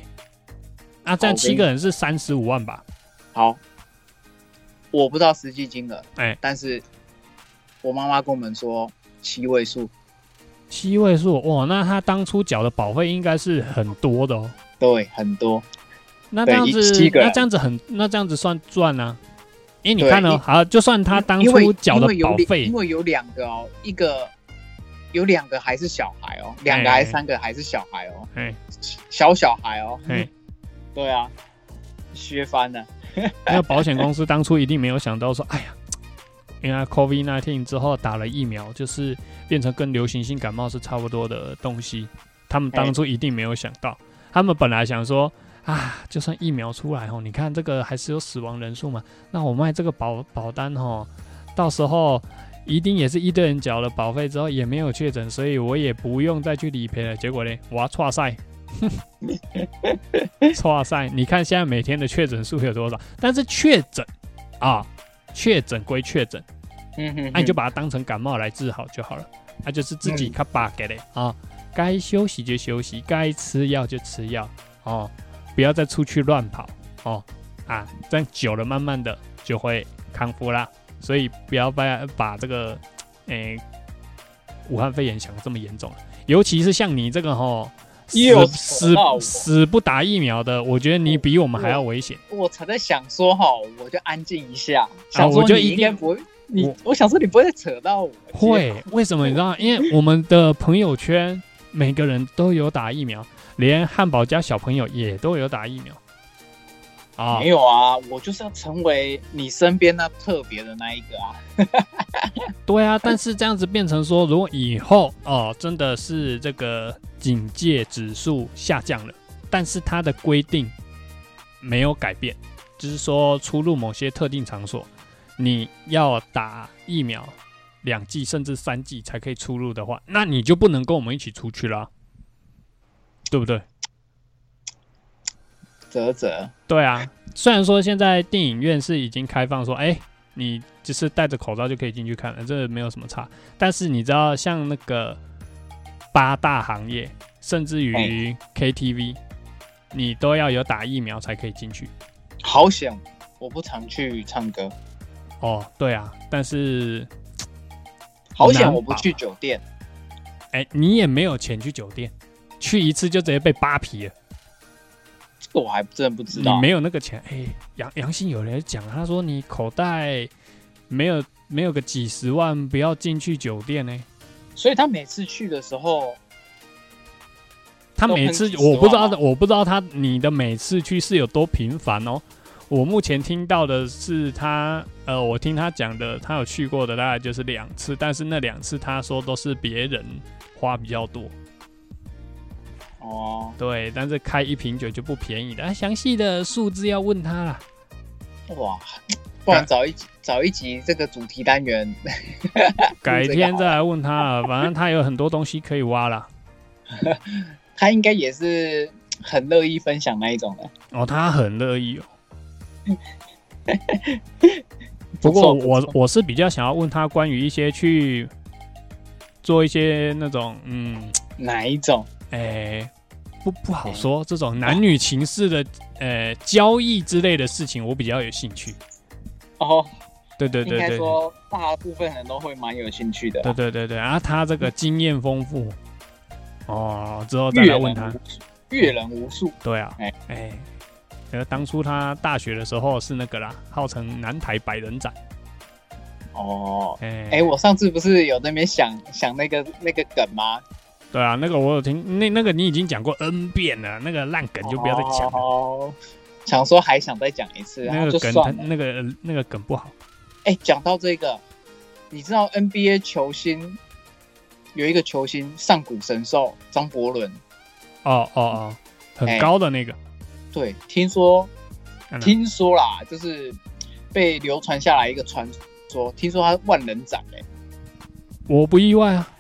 那，这样七个人是三十五万吧？好，我不知道实际金额，哎。但是我妈妈跟我们说七位数，七位数哇，那他当初缴的保费应该是很多的哦。对，很多，那这样子那这样子很，那这样子算赚啊？因为你看哦，因好，就算他当初缴的保费。因，为有两个哦，一个有两个还是小孩哦，两个哎还是三个还是小孩哦，哎小小孩哦，哎，对啊，削翻了，那个保险公司当初一定没有想到说，哎呀，原来 COVID nineteen 之后打了疫苗，就是变成跟流行性感冒是差不多的东西。他们当初一定没有想到，他们本来想说啊，就算疫苗出来哦，你看这个还是有死亡人数嘛，那我卖这个保保单哦，到时候。一定也是一堆人缴了保费之后也没有确诊，所以我也不用再去理赔了。结果呢，我要错赛，错赛！你看现在每天的确诊数有多少？但是确诊啊，确诊归确诊，嗯哼那、你就把它当成感冒来治好就好了。那、就是自己嗯卡巴给的啊，该休息就休息，该吃药就吃药哦，不要再出去乱跑哦啊，这样久了慢慢的就会康复啦。所以不要把把这个诶、武汉肺炎想的这么严重了，尤其是像你这个吼。又死死死不打疫苗的，我觉得你比我们还要危险。我才在想说哈，我就安静一下，啊想说就一定应该不会，你我我想说你不会再扯到我，会，为什么你知道？因为我们的朋友圈每个人都有打疫苗，连汉堡家小朋友也都有打疫苗。啊没，有啊，我就是要成为你身边那特别的那一个啊。对啊，但是这样子变成说，如果以后哦真的是这个警戒指数下降了，但是它的规定没有改变，就是说出入某些特定场所，你要打疫苗两剂甚至三剂才可以出入的话，那你就不能跟我们一起出去啦，对不对？啧啧，对啊，虽然说现在电影院是已经开放说，哎、你只是戴着口罩就可以进去看了，这没有什么差。但是你知道，像那个八大行业，甚至于 KTV，你都要有打疫苗才可以进去。好险，我不常去唱歌。哦，对啊，但是，好险，我不去酒店。哎、你也没有钱去酒店，去一次就直接被扒皮了。这个我还真的不知道你道。没有那个钱，哎、杨杨信有人讲，他说你口袋没有没有个几十万，不要进去酒店呢、所以他每次去的时候，他每次我不知道，我不知道他你的每次去是有多频繁哦。我目前听到的是他，呃，我听他讲的，他有去过的大概就是两次，但是那两次他说都是别人花比较多，哦，对，但是开一瓶酒就不便宜的，啊详细的数字要问他啦。哇，不然找一集找一集这个主题单元，改天再来问他了，反正他有很多东西可以挖啦。他应该也是很乐意分享那一种的。哦，他很乐意哦。不过我我是比较想要问他关于一些去做一些那种嗯，哪一种？诶、不不好说，这种男女情事的呃交易之类的事情，我比较有兴趣。哦，应对对对对，该说大部分人都会蛮有兴趣的啦。对对对对，啊，他这个经验丰富，哦，之后再来问他。阅人无数。对啊，哎哎哎，呃，当初他大学的时候是那个啦，号称南台百人斩。哦，哎、哎，我上次不是有在那边想想那个那个梗吗？对啊，那个我有听，那那个你已经讲过 N 遍了，那个烂梗就不要再讲了。哦，想说还想再讲一次，那个梗。那个那个梗不好。哎，讲到这个，你知道 NBA 球星有一个球星上古神兽张伯伦，哦哦哦，很哎高的那个。对，听说嗯听说啦，就是被流传下来一个传说，听说他万人斩哎、我不意外啊。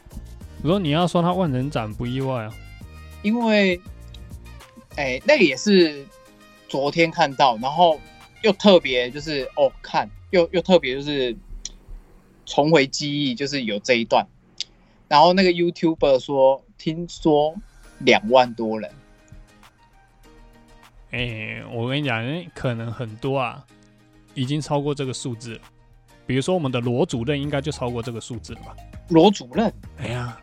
我说你要说他万人斩不意外啊。因为哎、那个也是昨天看到，然后又特别就是哦看，又又特别就是重回记忆，就是有这一段，然后那个 YouTuber 说，听说两万多人，哎、我跟你讲，哎可能很多啊，已经超过这个数字了。比如说我们的罗主任应该就超过这个数字了吧？罗主任哎呀，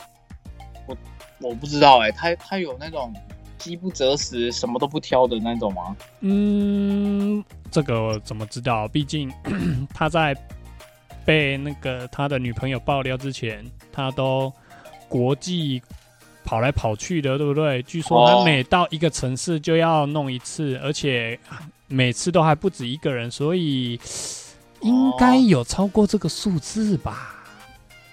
我我不知道哎、他他有那种饥不择食、什么都不挑的那种吗？嗯，这个我怎么知道？毕竟 他在被那个他的女朋友爆料之前，他都国际跑来跑去的，对不对？据说他哦每到一个城市就要弄一次，而且每次都还不止一个人，所以应该有超过这个数字吧？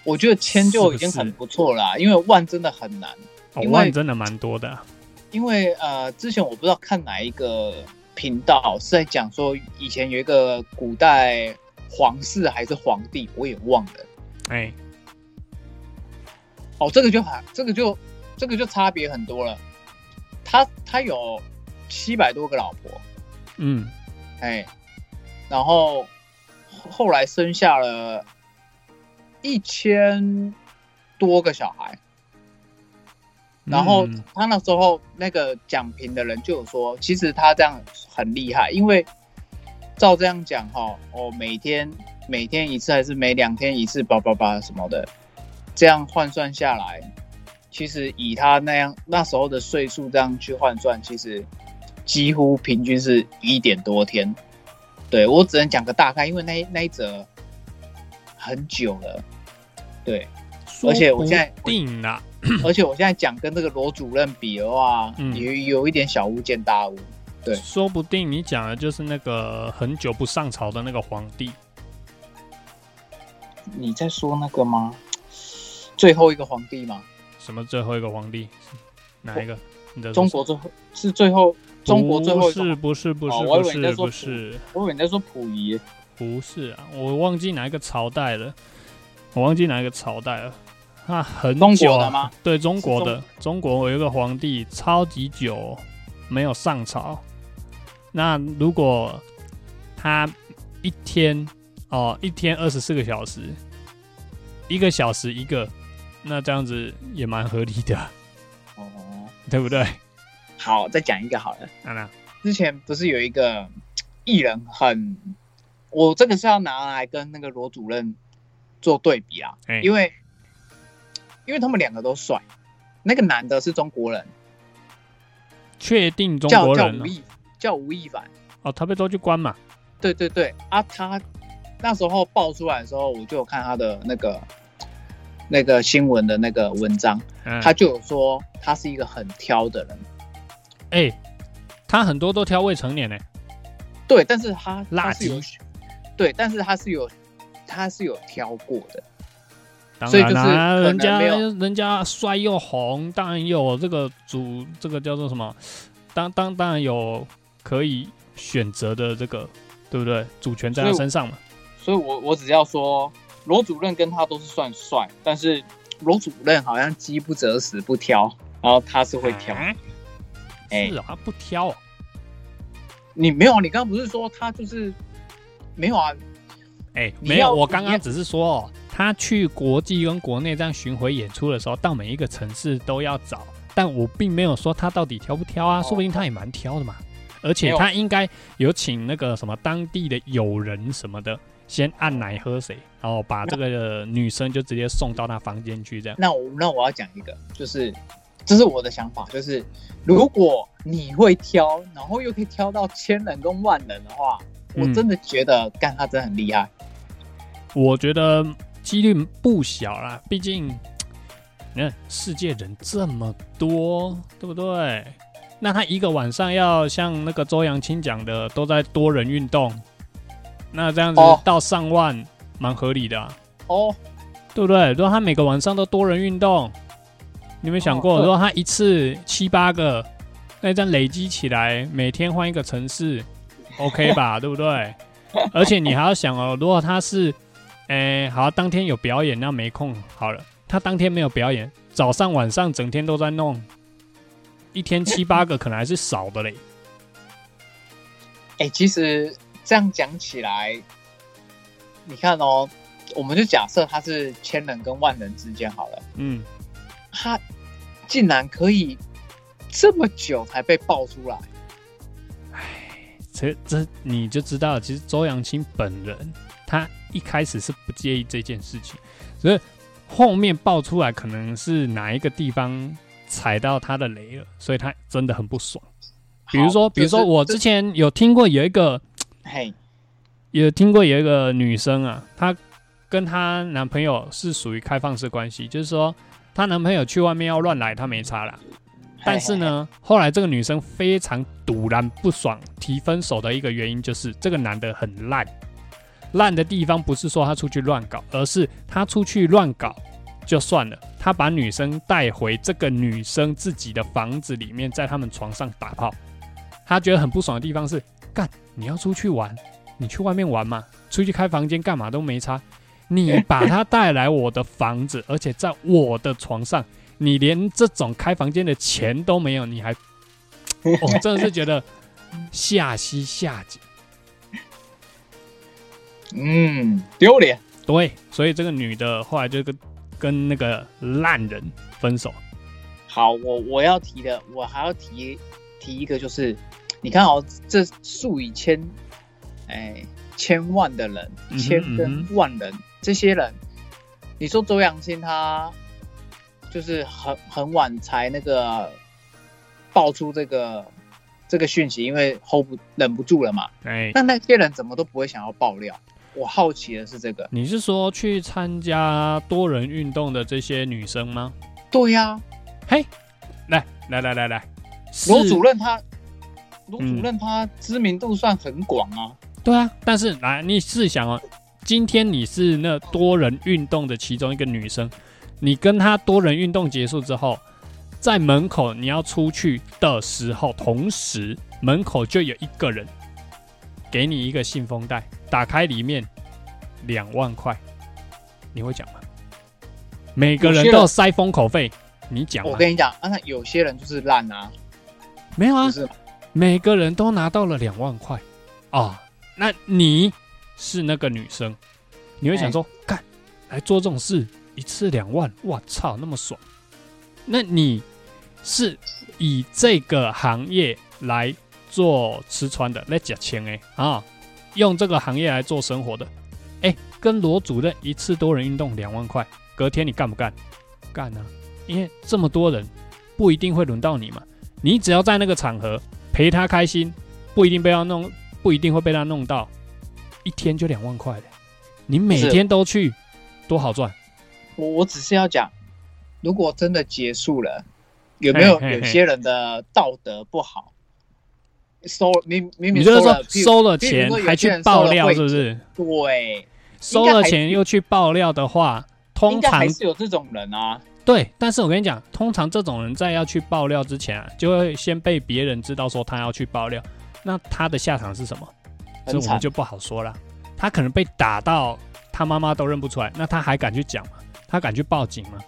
我觉得千就已经很不错啦、因为万真的很难。哦，万真的蛮多的啊。因为呃，之前我不知道看哪一个频道是在讲说，以前有一个古代皇室还是皇帝，我也忘了。哎，哦，这个就很这个就这个就差别很多了。他他有七百多个老婆，嗯，哎，然后后后来生下了一千多个小孩。然后嗯他那时候那个讲评的人就有说，其实他这样很厉害，因为照这样讲哈，哦，每天每天一次还是每两天一次，叭叭叭什么的，这样换算下来，其实以他那样那时候的岁数这样去换算，其实几乎平均是一点多天。对我只能讲个大概，因为那那一则很久了，对，而且我现在定了，而且我现在讲跟这个罗主任比的话，嗯也有一点小巫见大巫。对说不定你讲的就是那个很久不上朝的那个皇帝。你在说那个吗？最后一个皇帝吗？什么最后一个皇帝？哪一个？你在中国最后是最后中国最后一个不是不是不是不是我以为你在说溥仪。不是啊，我忘记哪一个朝代了，我忘记哪一个朝代了。啊，很久啊国的吗？对，中国的中国有一个皇帝超级久没有上朝。那如果他一天哦，一天二十四个小时，一个小时一个，那这样子也蛮合理的，哦，对不对？好，再讲一个好了。安娜，之前不是有一个艺人很，我这个是要拿来跟那个罗主任做对比啊，哎因为因为他们两个都帅，那个男的是中国人，确定中叫国人哦叫吴亦叫吴亦凡，哦，他被抓去关嘛？对对对啊，他那时候爆出来的时候，我就有看他的那个那个新闻的那个文章，嗯，他就有说他是一个很挑的人，哎、他很多都挑未成年呢、对，但是他辣他是有鸡，对，但是他是有他是有挑过的。当所以就是人家人家帅又红，当然有这个主，这个叫做什么？当当当然有可以选择的这个，对不对？主权在他身上嘛。所以我我只要说，罗主任跟他都是算帅，但是罗主任好像饥不择食不挑，然后他是会挑。是啊，他不挑、哦。你没有啊？你刚刚不是说他就是没有啊？没有，我刚刚只是说、哦，他去国际跟国内这样巡回演出的时候，到每一个城市都要找，但我并没有说他到底挑不挑啊，哦说不定他也蛮挑的嘛。而且他应该有请那个什么当地的友人什么的，先按奶喝水，然后把这个女生就直接送到他房间去，这样。那我那我要讲一个，就是这是我的想法，就是如果你会挑，然后又可以挑到千人跟万人的话，我嗯真的觉得干他真的很厉害。我觉得几率不小啦，毕竟你看世界人这么多，对不对？那他一个晚上要像那个周扬青讲的，都在多人运动，那这样子哦到上万，蛮合理的、啊，哦，对不对？如果他每个晚上都多人运动，你有没有想过，哦如果他一次七八个，那这样累积起来，每天换一个城市，OK 吧？对不对？而且你还要想哦，如果他是，诶、好，当天有表演，那没空好了。他当天没有表演，早上晚上整天都在弄，一天七八个可能还是少的嘞。哎、其实这样讲起来，你看哦，我们就假设他是千人跟万人之间好了，嗯，他竟然可以这么久才被爆出来。这这你就知道，其实周扬青本人他一开始是不介意这件事情，所以后面爆出来可能是哪一个地方踩到他的雷了，所以他真的很不爽。比如说，比如说我之前有听过有一个 嘿，有听过有一个女生啊，她跟她男朋友是属于开放式关系，就是说她男朋友去外面要乱来，她没差啦。但是呢，后来这个女生非常堵然不爽，提分手的一个原因就是这个男的很烂。烂的地方不是说他出去乱搞，而是他出去乱搞就算了，他把女生带回这个女生自己的房子里面，在他们床上打炮。他觉得很不爽的地方是，干你要出去玩，你去外面玩嘛，出去开房间干嘛都没差。你把他带来我的房子，而且在我的床上，你连这种开房间的钱都没有，你还，我、真的是觉得下西下井。嗯，丢脸。对，所以这个女的后来就跟跟那个烂人分手。好，我我要提的，我还要提提一个，就是你看哦，这数以千，哎，千万的人，千跟万人，这些人，你说周扬青他就是很很晚才那个爆出这个这个讯息，因为 hold 不忍不住了嘛。哎，那那些人怎么都不会想要爆料？我好奇的是这个。你是说去参加多人运动的这些女生吗？对呀、嘿，来来来来来，罗主任他罗主任他知名度算很广啊。对啊，但是来你试想哦，今天你是那多人运动的其中一个女生，你跟他多人运动结束之后，在门口你要出去的时候，同时门口就有一个人给你一个信封袋，打开里面两万块，你会讲吗？每个人都要塞封口费，你讲？我跟你讲，啊，那有些人就是烂啊，没有啊就，是每个人都拿到了两万块啊。那你是那个女生，你会想说，干来做这种事一次两万，我操，那么爽。那你是以这个行业来做吃穿的，来讲钱哎啊，用这个行业来做生活的，哎，跟罗主任一次多人运动两万块，隔天你干不干？干啊，因为这么多人不一定会轮到你嘛。你只要在那个场合陪他开心，不一定被他弄，不一定会被他弄到，一天就两万块的，你每天都去，多好赚。我我只是要讲，如果真的结束了，有没有有些人的道德不好，收明明你就是说明收了，钱还去爆料，是不是？对，收了钱又去爆料的话，通常还是有这种人啊。对，但是我跟你讲，通常这种人在要去爆料之前啊，就会先被别人知道说他要去爆料，那他的下场是什么？这我们就不好说了。他可能被打到他妈妈都认不出来，那他还敢去讲吗？他敢去报警吗？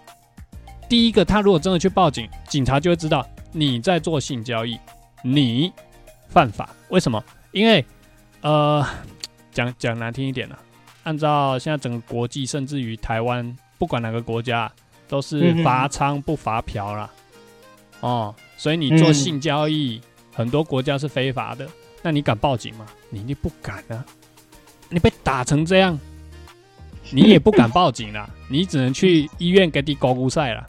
第一个，他如果真的去报警，警察就会知道你在做性交易，你犯法。为什么？因为呃，讲讲难听一点呢、按照现在整个国际，甚至于台湾，不管哪个国家，都是罚娼不罚嫖啦。哦，所以你做嗯性交易，很多国家是非法的。那你敢报警吗？你一定不敢啊！你被打成这样，你也不敢报警啦，你只能去医院给你高估赛了，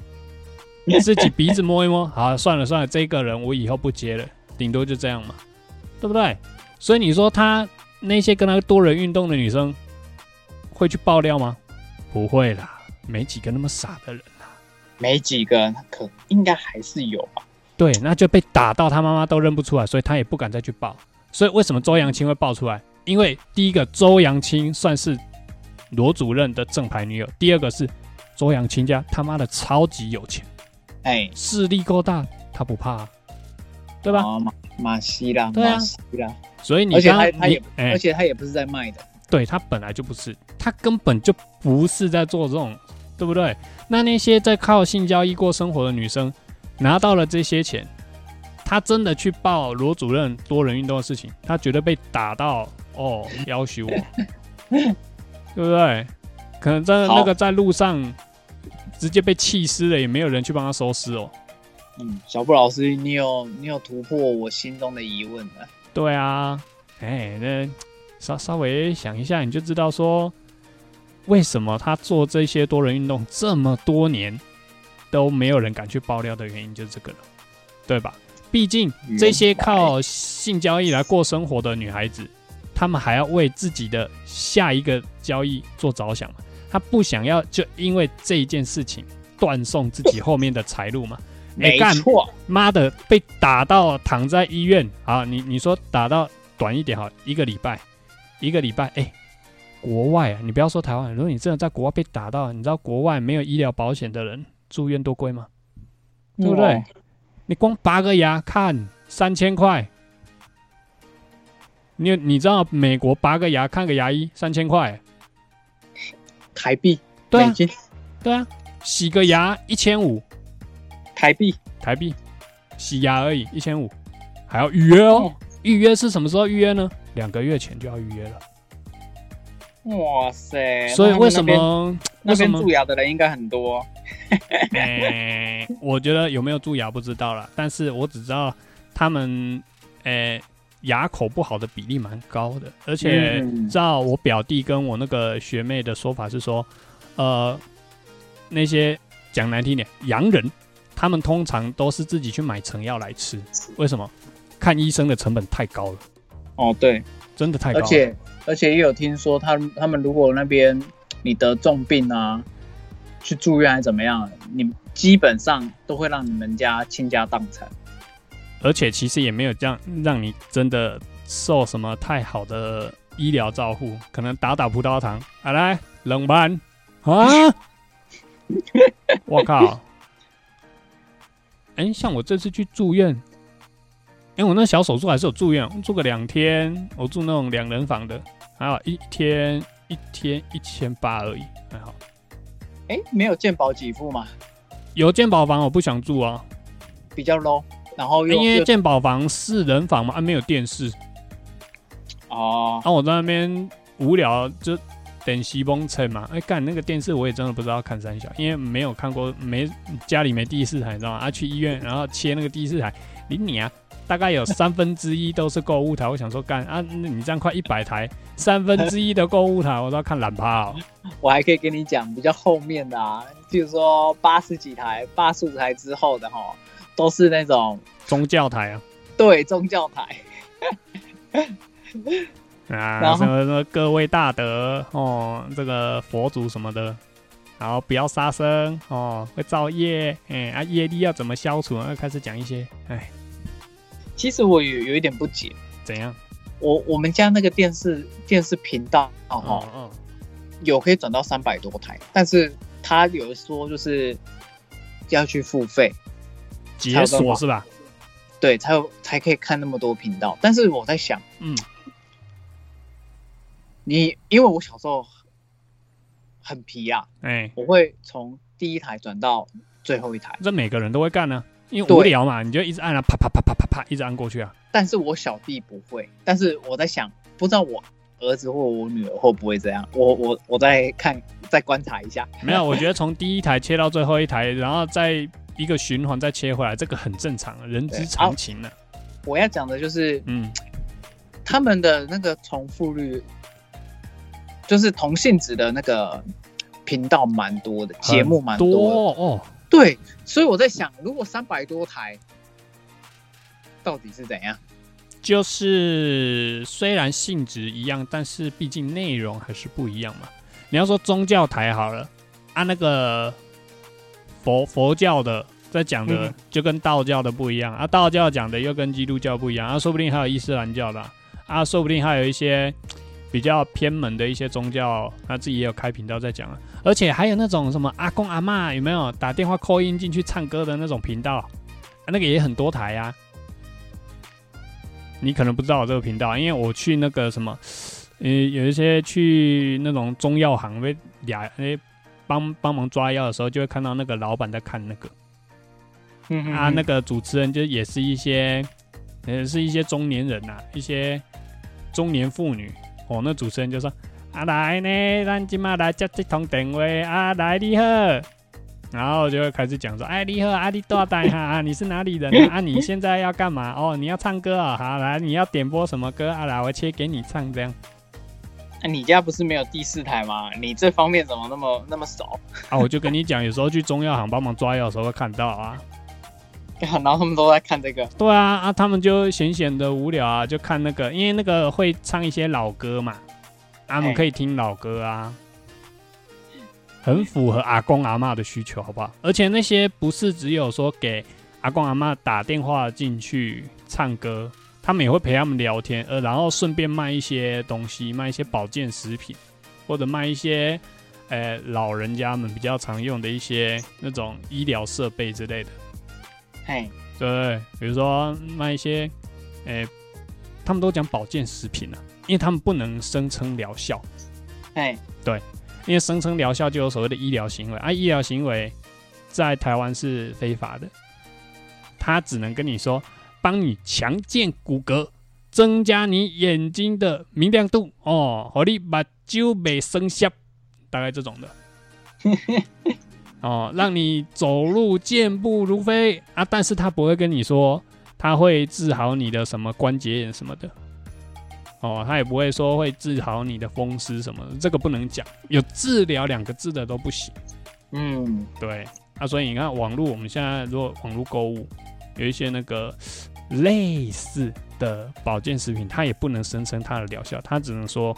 自己鼻子摸一摸，好，算了算了，这个人我以后不接了，顶多就这样嘛，对不对？所以你说他那些跟他多人运动的女生会去爆料吗？不会啦，没几个那么傻的人啦。没几个人，可应该还是有吧。对，那就被打到他妈妈都认不出来，所以他也不敢再去报。所以为什么周扬青会爆出来？因为第一个，周扬青算是罗主任的正牌女友；第二个是周扬青家他妈的超级有钱，哎，势力够大，他不怕啊、对吧？哦马马西拉，对啊。马西拉，所以你而且他他也，哎、而且他也不是在卖的。对他本来就不是，他根本就不是在做这种，对不对？那那些在靠性交易过生活的女生，拿到了这些钱，她真的去报罗主任多人运动的事情，她绝对被打到哦，要挟我，对不对？可能在好那个在路上直接被气死了，也没有人去帮他收尸哦。嗯，小布老师，你有你有突破我心中的疑问了。对啊，哎，那稍稍微想一下，你就知道说，为什么他做这些多人运动这么多年都没有人敢去爆料的原因，就是这个了，对吧？毕竟这些靠性交易来过生活的女孩子，她们还要为自己的下一个交易做着想嘛，他不想要就因为这一件事情断送自己后面的财路嘛。哎没干错，妈的，被打到躺在医院啊！你你说打到短一点哈，一个礼拜，一个礼拜，哎、国外啊，你不要说台湾，如果你真的在国外被打到，你知道国外没有医疗保险的人住院多贵吗？对不对？你光拔个牙看三千块，你你知道美国拔个牙看个牙医三千块？台币、对啊对啊，洗个牙一千五台币，台币，洗牙而已一千五，还要预约哦。预约是什么时候预约呢？两个月前就要预约了。哇塞！所以为什么那边蛀？牙的人应该很多？诶、我觉得有没有蛀牙不知道了，但是我只知道他们诶、牙口不好的比例蛮高的，而且嗯照我表弟跟我那个学妹的说法是说，呃，那些讲难听点，洋人他们通常都是自己去买成药来吃，为什么？看医生的成本太高了，哦，对，真的太高了。而且而且也有听说他们他们如果那边你得重病啊，去住院还是怎么样，你基本上都会让你们家倾家荡产。而且其实也没有这样让你真的受什么太好的医疗照护，可能打打葡萄糖，啊来冷班啊，我靠！哎、像我这次去住院，因为、我那小手术还是有住院，住个两天，我住那种两人房的，还好一天一天一千八而已，还好。哎，没有健保给付嘛，有健保房我不想住啊，比较 low，然后因为又健保房四人房嘛，啊没有电视，哦，啊我在那边无聊就等西崩车嘛，哎、干那个电视我也真的不知道看三小，因为没有看过，没家里没第四台，你知道吗？啊去医院然后切那个第四台，你你啊，大概有三分之一都是购物台，我想说干啊，那你这样快一百台，三分之一的购物台我都要看懒趴哦，我还可以跟你讲比较后面的啊，譬如说八十几台、八十五台之后的哈，都是那种宗教台啊。对宗教台，啊，然后什么什么各位大德哦，这个佛祖什么的，然后不要杀生哦，会造业，哎、啊，业力要怎么消除？然后开始讲一些，哎，其实我有有一点不解，怎样？我我们家那个电视电视频道哦哈、哦，有可以转到三百多台，但是他有说就是要去付费，解锁是吧？对，才有才可以看那么多频道。但是我在想，嗯，你因为我小时候很皮啊，哎、我会从第一台转到最后一台，这每个人都会干呢、因为对无聊嘛，你就一直按啊，啪啪啪啪啪啪，一直按过去啊。但是我小弟不会。但是我在想，不知道我儿子或我女儿会不会这样？我我我再看再观察一下。没有，我觉得从第一台切到最后一台，然后再一个循环再切回来，这个很正常，人之常情呢、我要讲的就是嗯，他们的那个重复率，就是同性质的那个频道蛮多的，节目蛮多多。哦。对，所以我在想，如果三百多台，到底是怎样？就是虽然性质一样，但是毕竟内容还是不一样嘛。你要说宗教台好了，啊，那个佛佛教的在讲的嗯。就跟道教的不一样啊，道教讲的又跟基督教不一样啊，说不定还有伊斯兰教的啊，啊说不定还有一些比较偏门的一些宗教，他自己也有开频道在讲啊，而且还有那种什么阿公阿嬷有没有？打电话 call in 进去唱歌的那种频道，啊，那个也很多台啊。你可能不知道我这个频道，因为我去那个什么，呃，有一些去那种中药行被俩诶帮帮忙抓药的时候，就会看到那个老板在看那个嗯啊，那个主持人就也是一些，呃，是一些中年人呐、一些中年妇女哦。那主持人就说：“啊来呢，咱今嘛来接这通电话啊，来你好。”然后就会开始讲说：“哎，你好，啊，你多大哈？啊，你是哪里人啊？啊，你现在要干嘛？哦，你要唱歌啊？好，来，你要点播什么歌啊？来，我切给你唱，这样那你家不是没有第四台吗？你这方面怎么那么那么熟？啊。我就跟你讲，有时候去中药行帮忙抓药的时候会看到啊。然后他们都在看这个，对啊，啊，他们就闲闲的无聊啊，就看那个，因为那个会唱一些老歌嘛，啊他们哎可以听老歌啊，很符合阿公阿妈的需求，好不好？而且那些不是只有说给阿公阿妈打电话进去唱歌，他们也会陪他们聊天，呃，然后顺便卖一些东西，卖一些保健食品，或者卖一些。呃，老人家们比较常用的一些那种医疗设备之类的，嘿，对？比如说卖一些，诶、他们都讲保健食品啊，因为他们不能声称疗效，嘿，因为声称疗效就有所谓的医疗行为啊，医疗行为在台湾是非法的，他只能跟你说帮你强健骨骼，增加你眼睛的明亮度哦，好你把酒杯生效，大概这种的。哦，让你走路健步如飞啊！但是他不会跟你说他会治好你的什么关节炎什么的。哦，他也不会说会治好你的风湿什么的，这个不能讲，有治疗两个字的都不行。嗯，对啊，所以你看网络，我们现在如果网络购物有一些那个类似的保健食品，它也不能声称它的疗效，它只能说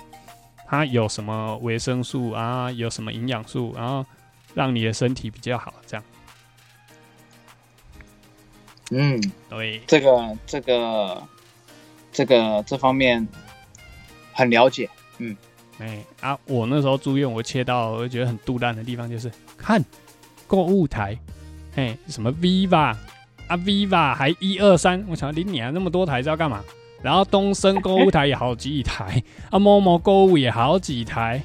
它有什么维生素啊，有什么营养素，然后让你的身体比较好，这样。嗯，对，这个这个这个这方面很了解。嗯哎啊，我那时候住院，我切到我觉得很肚烂的地方就是看购物台，哎，什么 Viva 啊 Viva 还一二三，我想你你啊那么多台是要干嘛？然后东升购物台也好几台，啊某某购物也好几台，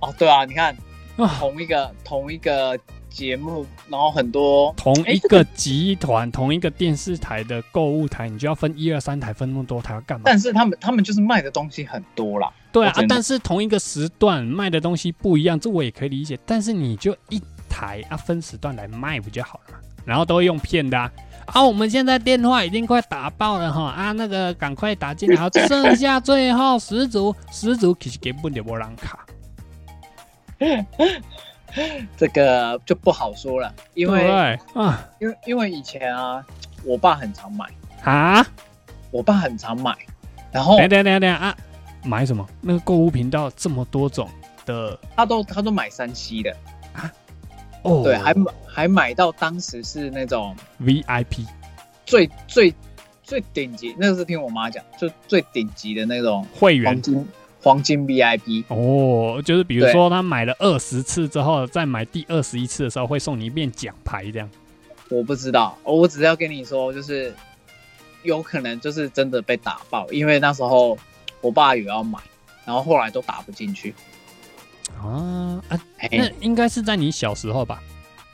哦，对啊，你看啊，同一个同一个节目，然后很多同一个集团、同一个电视台的购物台，你就要分一二三台，分那么多台要干嘛？但是他们他们就是卖的东西很多啦。对啊但是同一个时段卖的东西不一样，这我也可以理解。但是你就一台啊，分时段来卖不就好了嘛？然后都会用骗的啊。啊，我们现在电话已经快打爆了哈。啊，那个赶快打进来，好剩下最后十组，十组其实根本就没人卡，这个就不好说了，因为啊。因为因为以前啊，我爸很常买，啊？我爸很常买，然后等等等等啊，买什么？那个购物频道这么多种的。他都他都买山西的，哦，对，还买还买到当时是那种 VIP 最最最顶级，那个是听我妈讲，就最顶级的那种会员。黄金黄金 VIP，哦，就是比如说他买了二十次之后，再买第二十一次的时候，会送你一面奖牌，这样。我不知道，我只是要跟你说，就是有可能就是真的被打爆，因为那时候我爸有要买，然后后来都打不进去。啊啊，哎、那应该是在你小时候吧？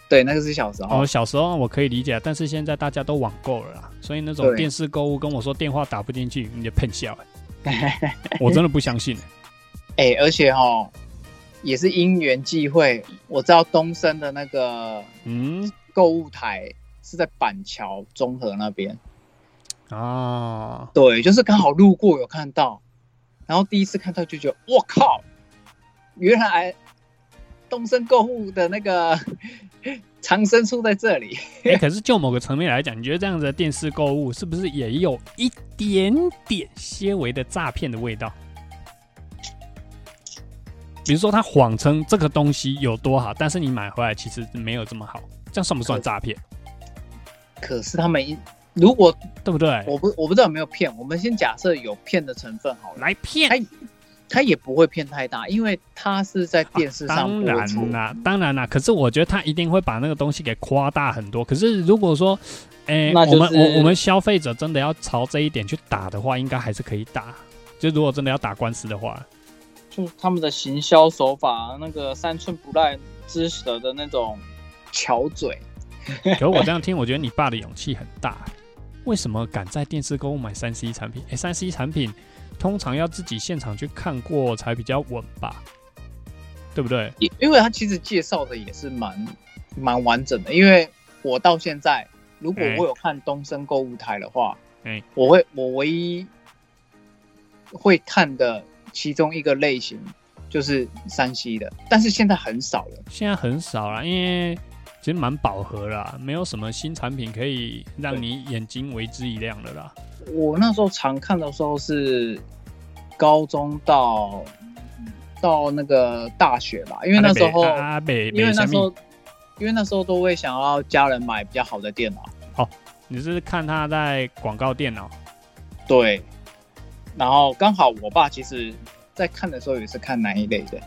对，那个是小时候。哦，小时候我可以理解，但是现在大家都网购了啦，所以那种对电视购物跟我说电话打不进去，你就喷笑、欸，我真的不相信、欸。哎、而且哈，也是因缘际会，我知道东升的那个嗯购物台是在板桥中和那边，啊，对，就是刚好路过有看到，然后第一次看到就觉得我靠，原来东升购物的那个 藏身处在这里。哎、可是就某个层面来讲，你觉得这样子的电视购物是不是也有一点点些微的诈骗的味道？比如说，他谎称这个东西有多好，但是你买回来其实没有这么好，这样算不算诈骗？可是他们一如果对不对？我不我不知道有没有骗，我们先假设有骗的成分好了，来骗哎他也不会骗太大，因为他是在电视上当然啦，当然啦。可是我觉得他一定会把那个东西给夸大很多。可是如果说，哎、那就是我们我我们消费者真的要朝这一点去打的话，应该还是可以打。就如果真的要打官司的话，就他们的行销手法，那个三寸不烂之舌的那种巧嘴。可我这样听，我觉得你爸的勇气很大。为什么敢在电视购物买三 C 产品？诶、三 C 产品通常要自己现场去看过才比较稳吧，对不对？因因为他其实介绍的也是蛮蛮完整的，因为我到现在，如果哎我有看东升购物台的话，哎我会我唯一会看的其中一个类型就是山西的，但是现在很少了。现在很少了，因为其实蛮饱和啦，没有什么新产品可以让你眼睛为之一亮的啦。我那时候常看的时候是高中到到那个大学吧，因为那时候？因为那时候因为那时候都会想要家人买比较好的电脑，你是看他在广告电脑？对，然后刚好我爸其实在看的时候也是看哪一类的，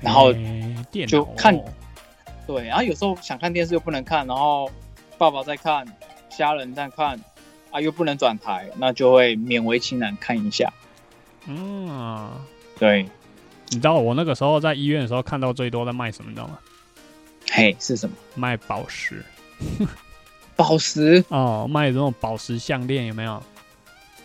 然后电就看哦对，然后有时候想看电视又不能看，然后爸爸在看，家人在看，啊又不能转台，那就会勉为其难看一下。嗯，对，你知道我那个时候在医院的时候看到最多在卖什么，你知道吗？嘿，是什么？卖宝石 宝石，哦，卖这种宝石项链有没有？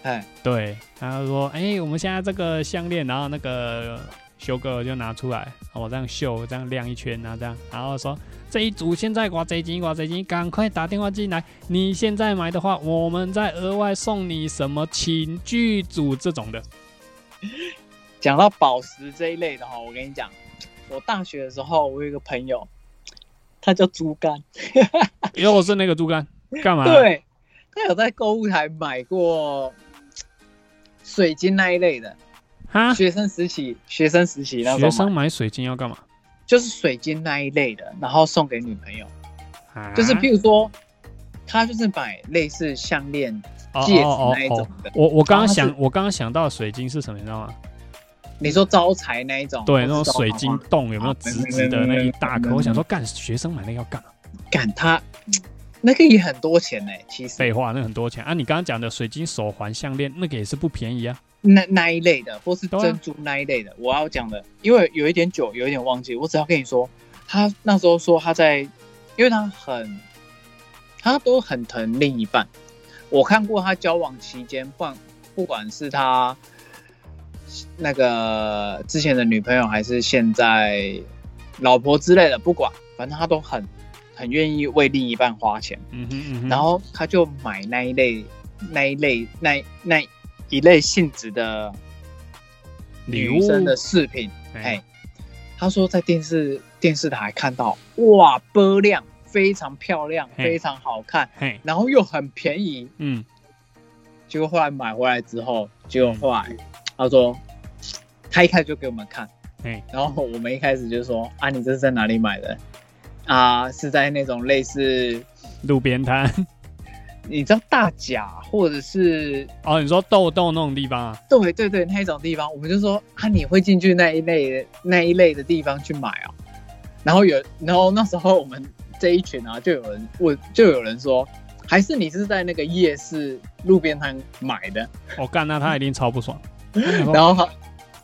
哎，对，他就说，哎、我们现在这个项链，然后那个修哥就拿出来，我这样秀，这样亮一圈啊，这样，然后说这一组现在刮贼金，刮贼金，赶快打电话进来，你现在买的话，我们再额外送你什么寝具组这种的。讲到宝石这一类的哈，我跟你讲，我大学的时候，我有一个朋友，他叫猪肝，又是那个猪肝，干嘛？，对，他有在购物台买过水晶那一类的，哈，学生时期，学生时期那时学生买水晶要干嘛？就是水晶那一类的，然后送给女朋友，啊就是譬如说，他就是买类似项链、哦戒指那一种的。我我刚刚想，我刚刚想到水晶是什么，你知道吗？你说招财那一种，对，那种水晶洞有没有啊直直的那一大颗？我想说，干学生买那个要干嘛？干他那个也很多钱呢、其实废话，那很多钱啊！你刚刚讲的水晶手环、项链，那个也是不便宜啊。那那一类的，或是珍珠那一类的，我要讲的，因为有一点久，有一点忘记，我只要跟你说，他那时候说他在，因为他很，他都很疼另一半。我看过他交往期间，不管不管是他那个之前的女朋友，还是现在老婆之类的，不管，反正他都很很愿意为另一半花钱。嗯哼嗯哼。然后他就买那一类、那一类、那那一类性质的女生的饰品。哎哎，他说在电视电视台看到，哇，波亮，非常漂亮，非常好看，嘿，然后又很便宜。嗯，结果后来买回来之后，结果后来他说，他一开始就给我们看，哎，然后我们一开始就说啊，你这是在哪里买的？啊，是在那种类似路边摊。你知道大甲或者是哦，你说豆豆那种地方啊？对对对那一种地方，我们就说啊，你会进去那一类的那一类的地方去买啊。然后有，然后那时候我们这一群啊，就有人问，就有人说，还是你是在那个夜市路边摊买的？我干，那他一定超不爽。然后他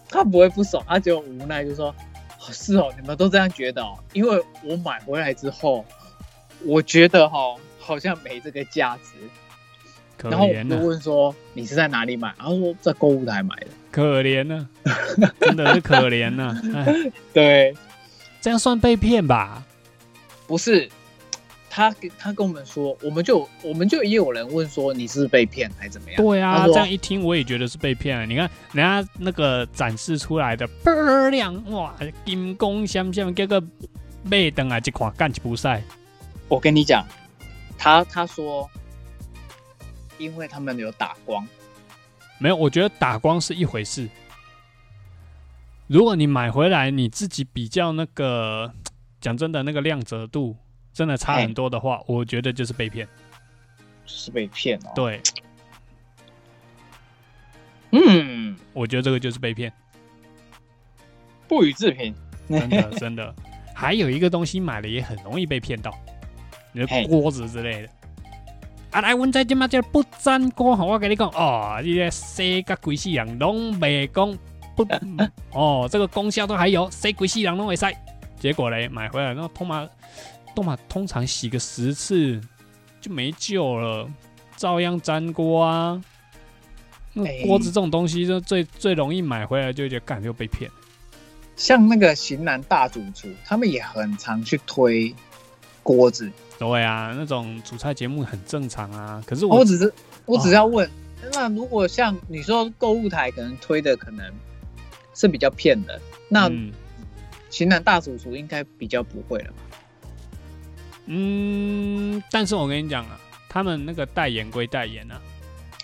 他不会不爽，他只有无奈就说，哦是哦，你们都这样觉得哦，因为我买回来之后，我觉得哈、哦、好像没这个价值。可然后我、就问说你是在哪里买？然后说在购物台买的。可怜呐、真的是可怜呐、哎，对，这样算被骗吧？不是，他给他跟我们说，我们就我们就也有人问说你是是被骗还是怎么样？对啊，这样一听我也觉得是被骗了。你看人家那个展示出来的倍儿亮，哇，金光闪闪，结果买等啊一款干一不赛。我跟你讲，他他说，因为他们有打光，没有，我觉得打光是一回事。如果你买回来你自己比较那个，讲真的那个亮泽度真的差很多的话，我觉得就是被骗。就是被骗哦。，对，嗯，我觉得这个就是被骗，不予置评。真的真的。还有一个东西买了也很容易被骗到，你的锅子之类的。啊，来，阮在即马这不粘锅，吼，我跟你讲哦，你这洗甲规世人拢袂讲不，哦，这个功效都还有，洗规世人拢会使。结果嘞，买回来然后通马，通马通常洗个十次就没救了，照样粘锅啊。锅子这种东西，就最最容易买回来就觉得干又被骗。像那个型男大主厨，他们也很常去推锅子。对啊，那种主菜节目很正常啊。可是我我只是我只是要问，那如果像你说购物台可能推的可能是比较骗的，那嗯型男大主厨应该比较不会了吧？嗯，但是我跟你讲啊，他们那个代言归代言啊，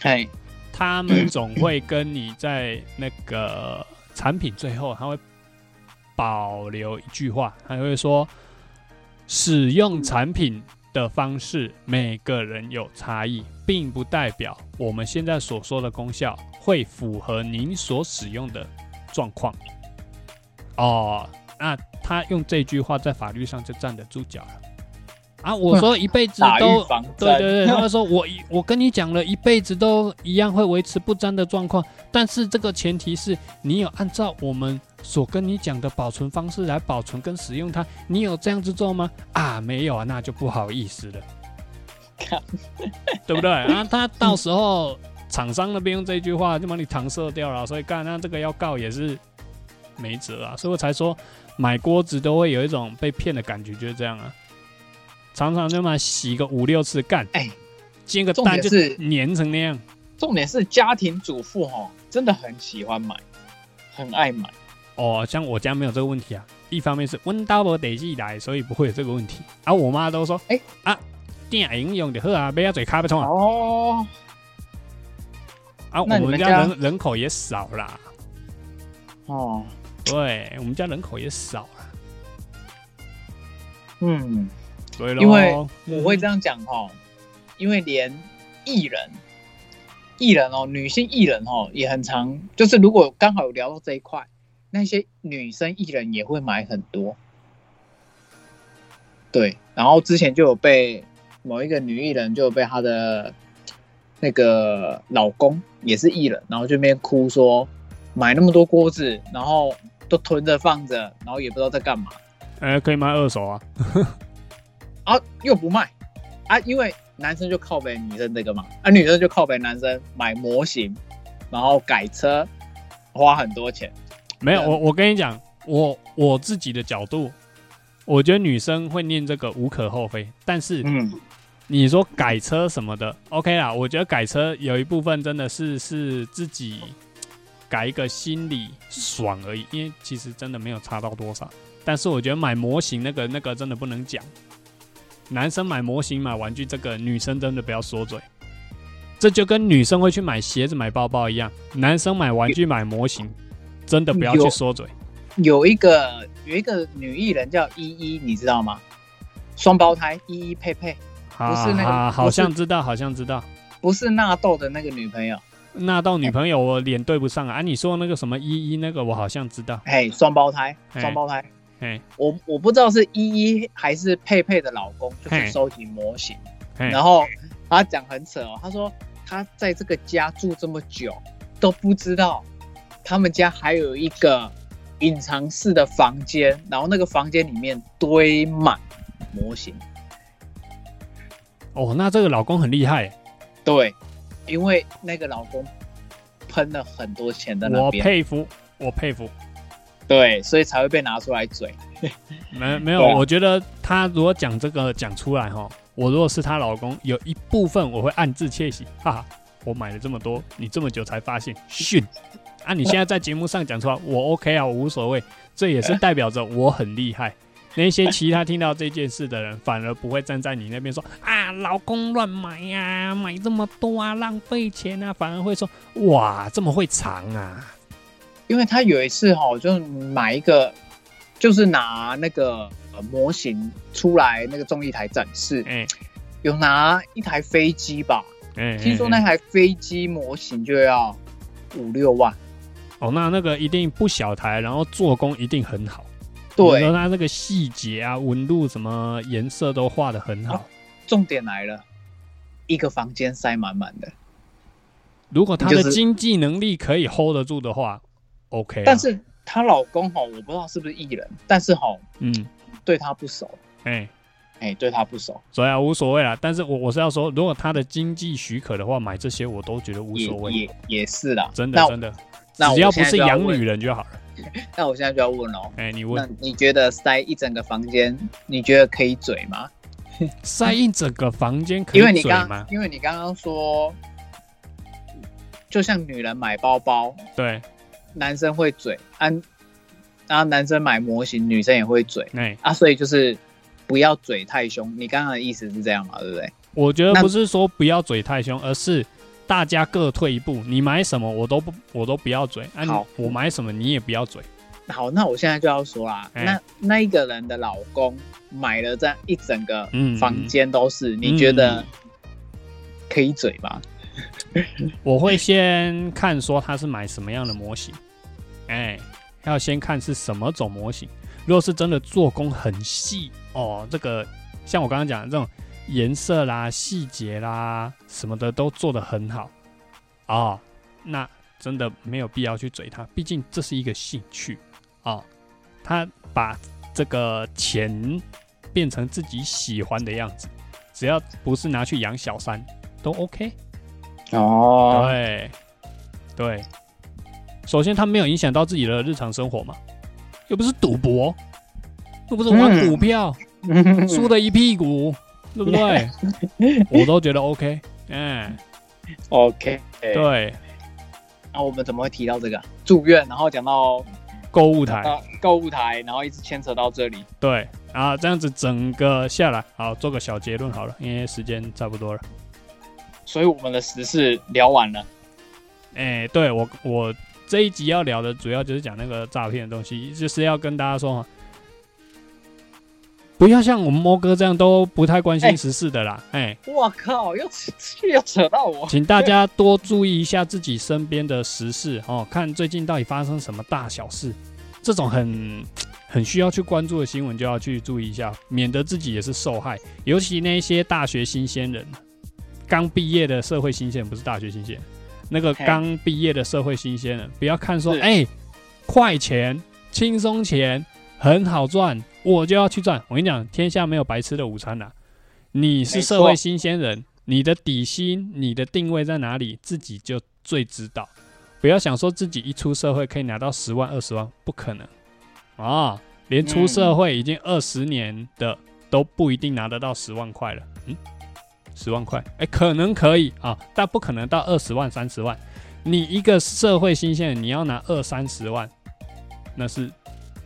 嘿，他们总会跟你在那个产品最后，他会保留一句话，他会说，使用产品的方式每个人有差异，并不代表我们现在所说的功效会符合您所使用的状况。哦，那他用这句话在法律上就站得住脚了。啊，我说一辈子都对对对，他会说我一我跟你讲了一辈子都一样会维持不沾的状况，但是这个前提是你有按照我们所跟你讲的保存方式来保存跟使用它，你有这样子做吗？啊，没有啊，那就不好意思了，对不对？啊，他到时候厂商那边用这句话就把你搪塞掉了，所以干那这个要告也是没辙啊，所以我才说买锅子都会有一种被骗的感觉，就是这样啊。常常就嘛洗个五六次干，哎，煎个蛋就是粘成那样。重点是家庭主妇哦，真的很喜欢买，很爱买。哦，像我家没有这个问题啊。一方面是温刀不得进来，所以不会有这个问题。而、我妈都说，哎、哎啊，电影用就好啊，不要嘴咖啡冲啊。哦，啊，我们们家？家人人口也少啦，哦，对我们家人口也少啦，嗯，所以因为嗯。我会这样讲哦，因为连艺人，艺人哦，女性艺人哦，也很常，就是如果刚好有聊到这一块，那些女生艺人也会买很多。对，然后之前就有被某一个女艺人就有被她的那个老公也是艺人，然后就那边哭说买那么多锅子，然后都囤着放着，然后也不知道在干嘛哎、可以卖二手啊。啊，又不卖啊，因为男生就靠北女生这个嘛，啊，女生就靠北男生买模型，然后改车，花很多钱。没有，我我跟你讲，我我自己的角度，我觉得女生会念这个无可厚非，但是嗯，你说改车什么的，OK 啦，我觉得改车有一部分真的是是自己改一个心理爽而已，因为其实真的没有差到多少。但是我觉得买模型那个那个真的不能讲，男生买模型买玩具这个，女生真的不要说嘴。这就跟女生会去买鞋子买包包一样，男生买玩具买模型，真的不要去有说嘴。有一个有一个女艺人叫依依，你知道吗？双胞胎依依佩佩，不是那个啊，好像知道，好像知道。不是纳豆的那个女朋友，纳豆女朋友我脸对不上啊！啊你说那个什么依依那个我好像知道，嘿，双胞胎，嘿双胞胎。嘿，我我不知道是依依还是佩佩的老公，就是收集模型。嘿然后他讲很扯哦，他说他在这个家住这么久，都不知道他们家还有一个隐藏式的房间，然后那个房间里面堆满模型。哦，那这个老公很厉害耶，对，因为那个老公喷了很多钱的那我，佩服，我佩服。对，所以才会被拿出来嘴。没没有，啊我觉得他如果讲这个讲出来哈，我如果是她老公，有一部分我会暗自窃喜，哈哈，我买了这么多，你这么久才发现，训啊！你现在在节目上讲出来，我 OK 啊，我无所谓，这也是代表着我很厉害。那些其他听到这件事的人，反而不会站在你那边说啊，老公乱买呀、买这么多啊，浪费钱啊，反而会说哇，这么会藏啊，因为他有一次哈、就买一个，就是拿那个呃模型出来那个综艺台展示，哎、有拿一台飞机吧，嗯、听说哎那台飞机模型就要五六万。哦，那那个一定不小台，然后做工一定很好。对它那个细节啊、纹路什么颜色都画的很好。重点来了，一个房间塞满满的，如果她的经济能力可以 hold 得住的话，OK 啊。但是她老公哈，我不知道是不是艺人，但是哈嗯，对她不熟，哎、哎，对她不熟，所以啊无所谓啦。但是我我是要说，如果他的经济许可的话，买这些我都觉得无所谓，也也是啦。真的真的，只要不是养女人就好了。那我现在就要问哦，哎、你那问你觉得塞一整个房间，你觉得可以嘴吗？塞一整个房间可以嘴吗？刚因为你刚刚说，就像女人买包包，对，男生会嘴，啊、然后男生买模型，女生也会嘴哎、啊，所以就是不要嘴太凶。你刚刚的意思是这样嘛，对不对？我觉得不是说不要嘴太凶，而是大家各退一步。你买什么我都不我都不要嘴，啊，好我买什么你也不要嘴。好，那我现在就要说啦，哎那那一个人的老公买了这样一整个嗯房间都是，你觉得可以嘴吗？我会先看说他是买什么样的模型，哎，要先看是什么种模型。如果是真的做工很细哦，这个像我刚刚讲的这种颜色啦、细节啦什么的都做得很好哦，那真的没有必要去追他，毕竟这是一个兴趣哦。他把这个钱变成自己喜欢的样子，只要不是拿去养小三都 OK。哦，对，对。首先，他没有影响到自己的日常生活嘛，又不是赌博，又不是玩嗯股票，输的一屁股，对不对？我都觉得 OK。嗯，OK，对，那我们怎么会提到这个住院，然后讲到购物台，到购物台，然后一直牵扯到这里？对，啊，这样子整个下来，好，做个小结论好了，因为时间差不多了。所以我们的时事聊完了。哎、对我我这一集要聊的主要就是讲那个诈骗的东西，就是要跟大家说哈，不要像我们猫哥这样都不太关哎心时事的啦。哎，我靠，又又扯到我。请大家多注意一下自己身边的时事哦，看最近到底发生什么大小事，这种很很需要去关注的新闻就要去注意一下，免得自己也是受害。尤其那些大学新鲜人，刚毕业的社会新鲜人，不是大学新鲜，那个嘿刚毕业的社会新鲜人，不要看说是哎、快钱、轻松钱很好赚，我就要去赚。我跟你讲，天下没有白吃的午餐啦。你是社会新鲜人，你的底薪、你的定位在哪里，自己就最知道。不要想说自己一出社会可以拿到十万、二十万，不可能啊！连出社会已经二十年的都不一定拿得到十万块了。嗯，十万块，哎、可能可以啊，但不可能到二十万、三十万。你一个社会新鲜人，你要拿二三十万，那是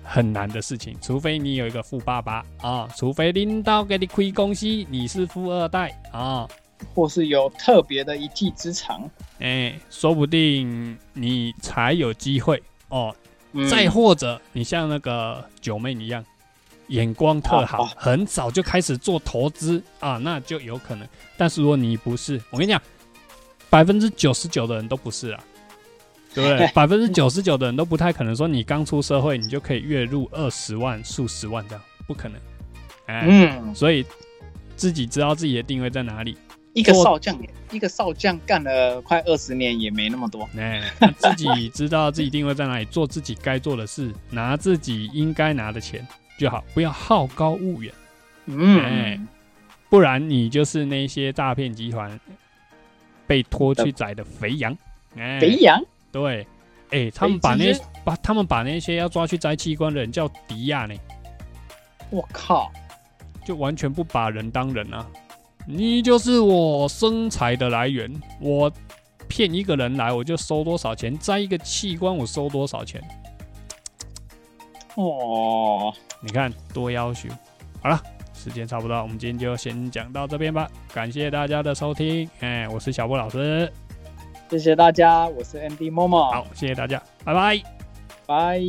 很难的事情，除非你有一个富爸爸啊，除非领导给你亏公司，你是富二代啊，或是有特别的一技之长。哎、说不定你才有机会哦。嗯再或者你像那个九妹一样，眼光特好，很早就开始做投资啊，那就有可能。但是如果你不是，我跟你讲，百分之九十九的人都不是啊，对不对？百分之九十九的人都不太可能说你刚出社会你就可以月入二十万、数十万这样，不可能。哎、嗯，所以自己知道自己的定位在哪里，一个少将，一个少将干了快二十年也没那么多。哎、那自己知道自己定位在哪里，做自己该做的事，拿自己应该拿的钱就好，不要好高骛远，嗯，哎不然你就是那些诈骗集团被拖去宰的肥羊。哎、肥羊，对，哎、他们把那把他们把那些要抓去摘器官的人叫迪亚呢，我靠，就完全不把人当人啊！你就是我生财的来源，我骗一个人来我就收多少钱，摘一个器官我收多少钱。哦，你看多要求。好了，时间差不多，我们今天就先讲到这边吧。感谢大家的收听，哎，我是小波老师，谢谢大家，我是 Andy Momo，好，谢谢大家，拜拜。拜。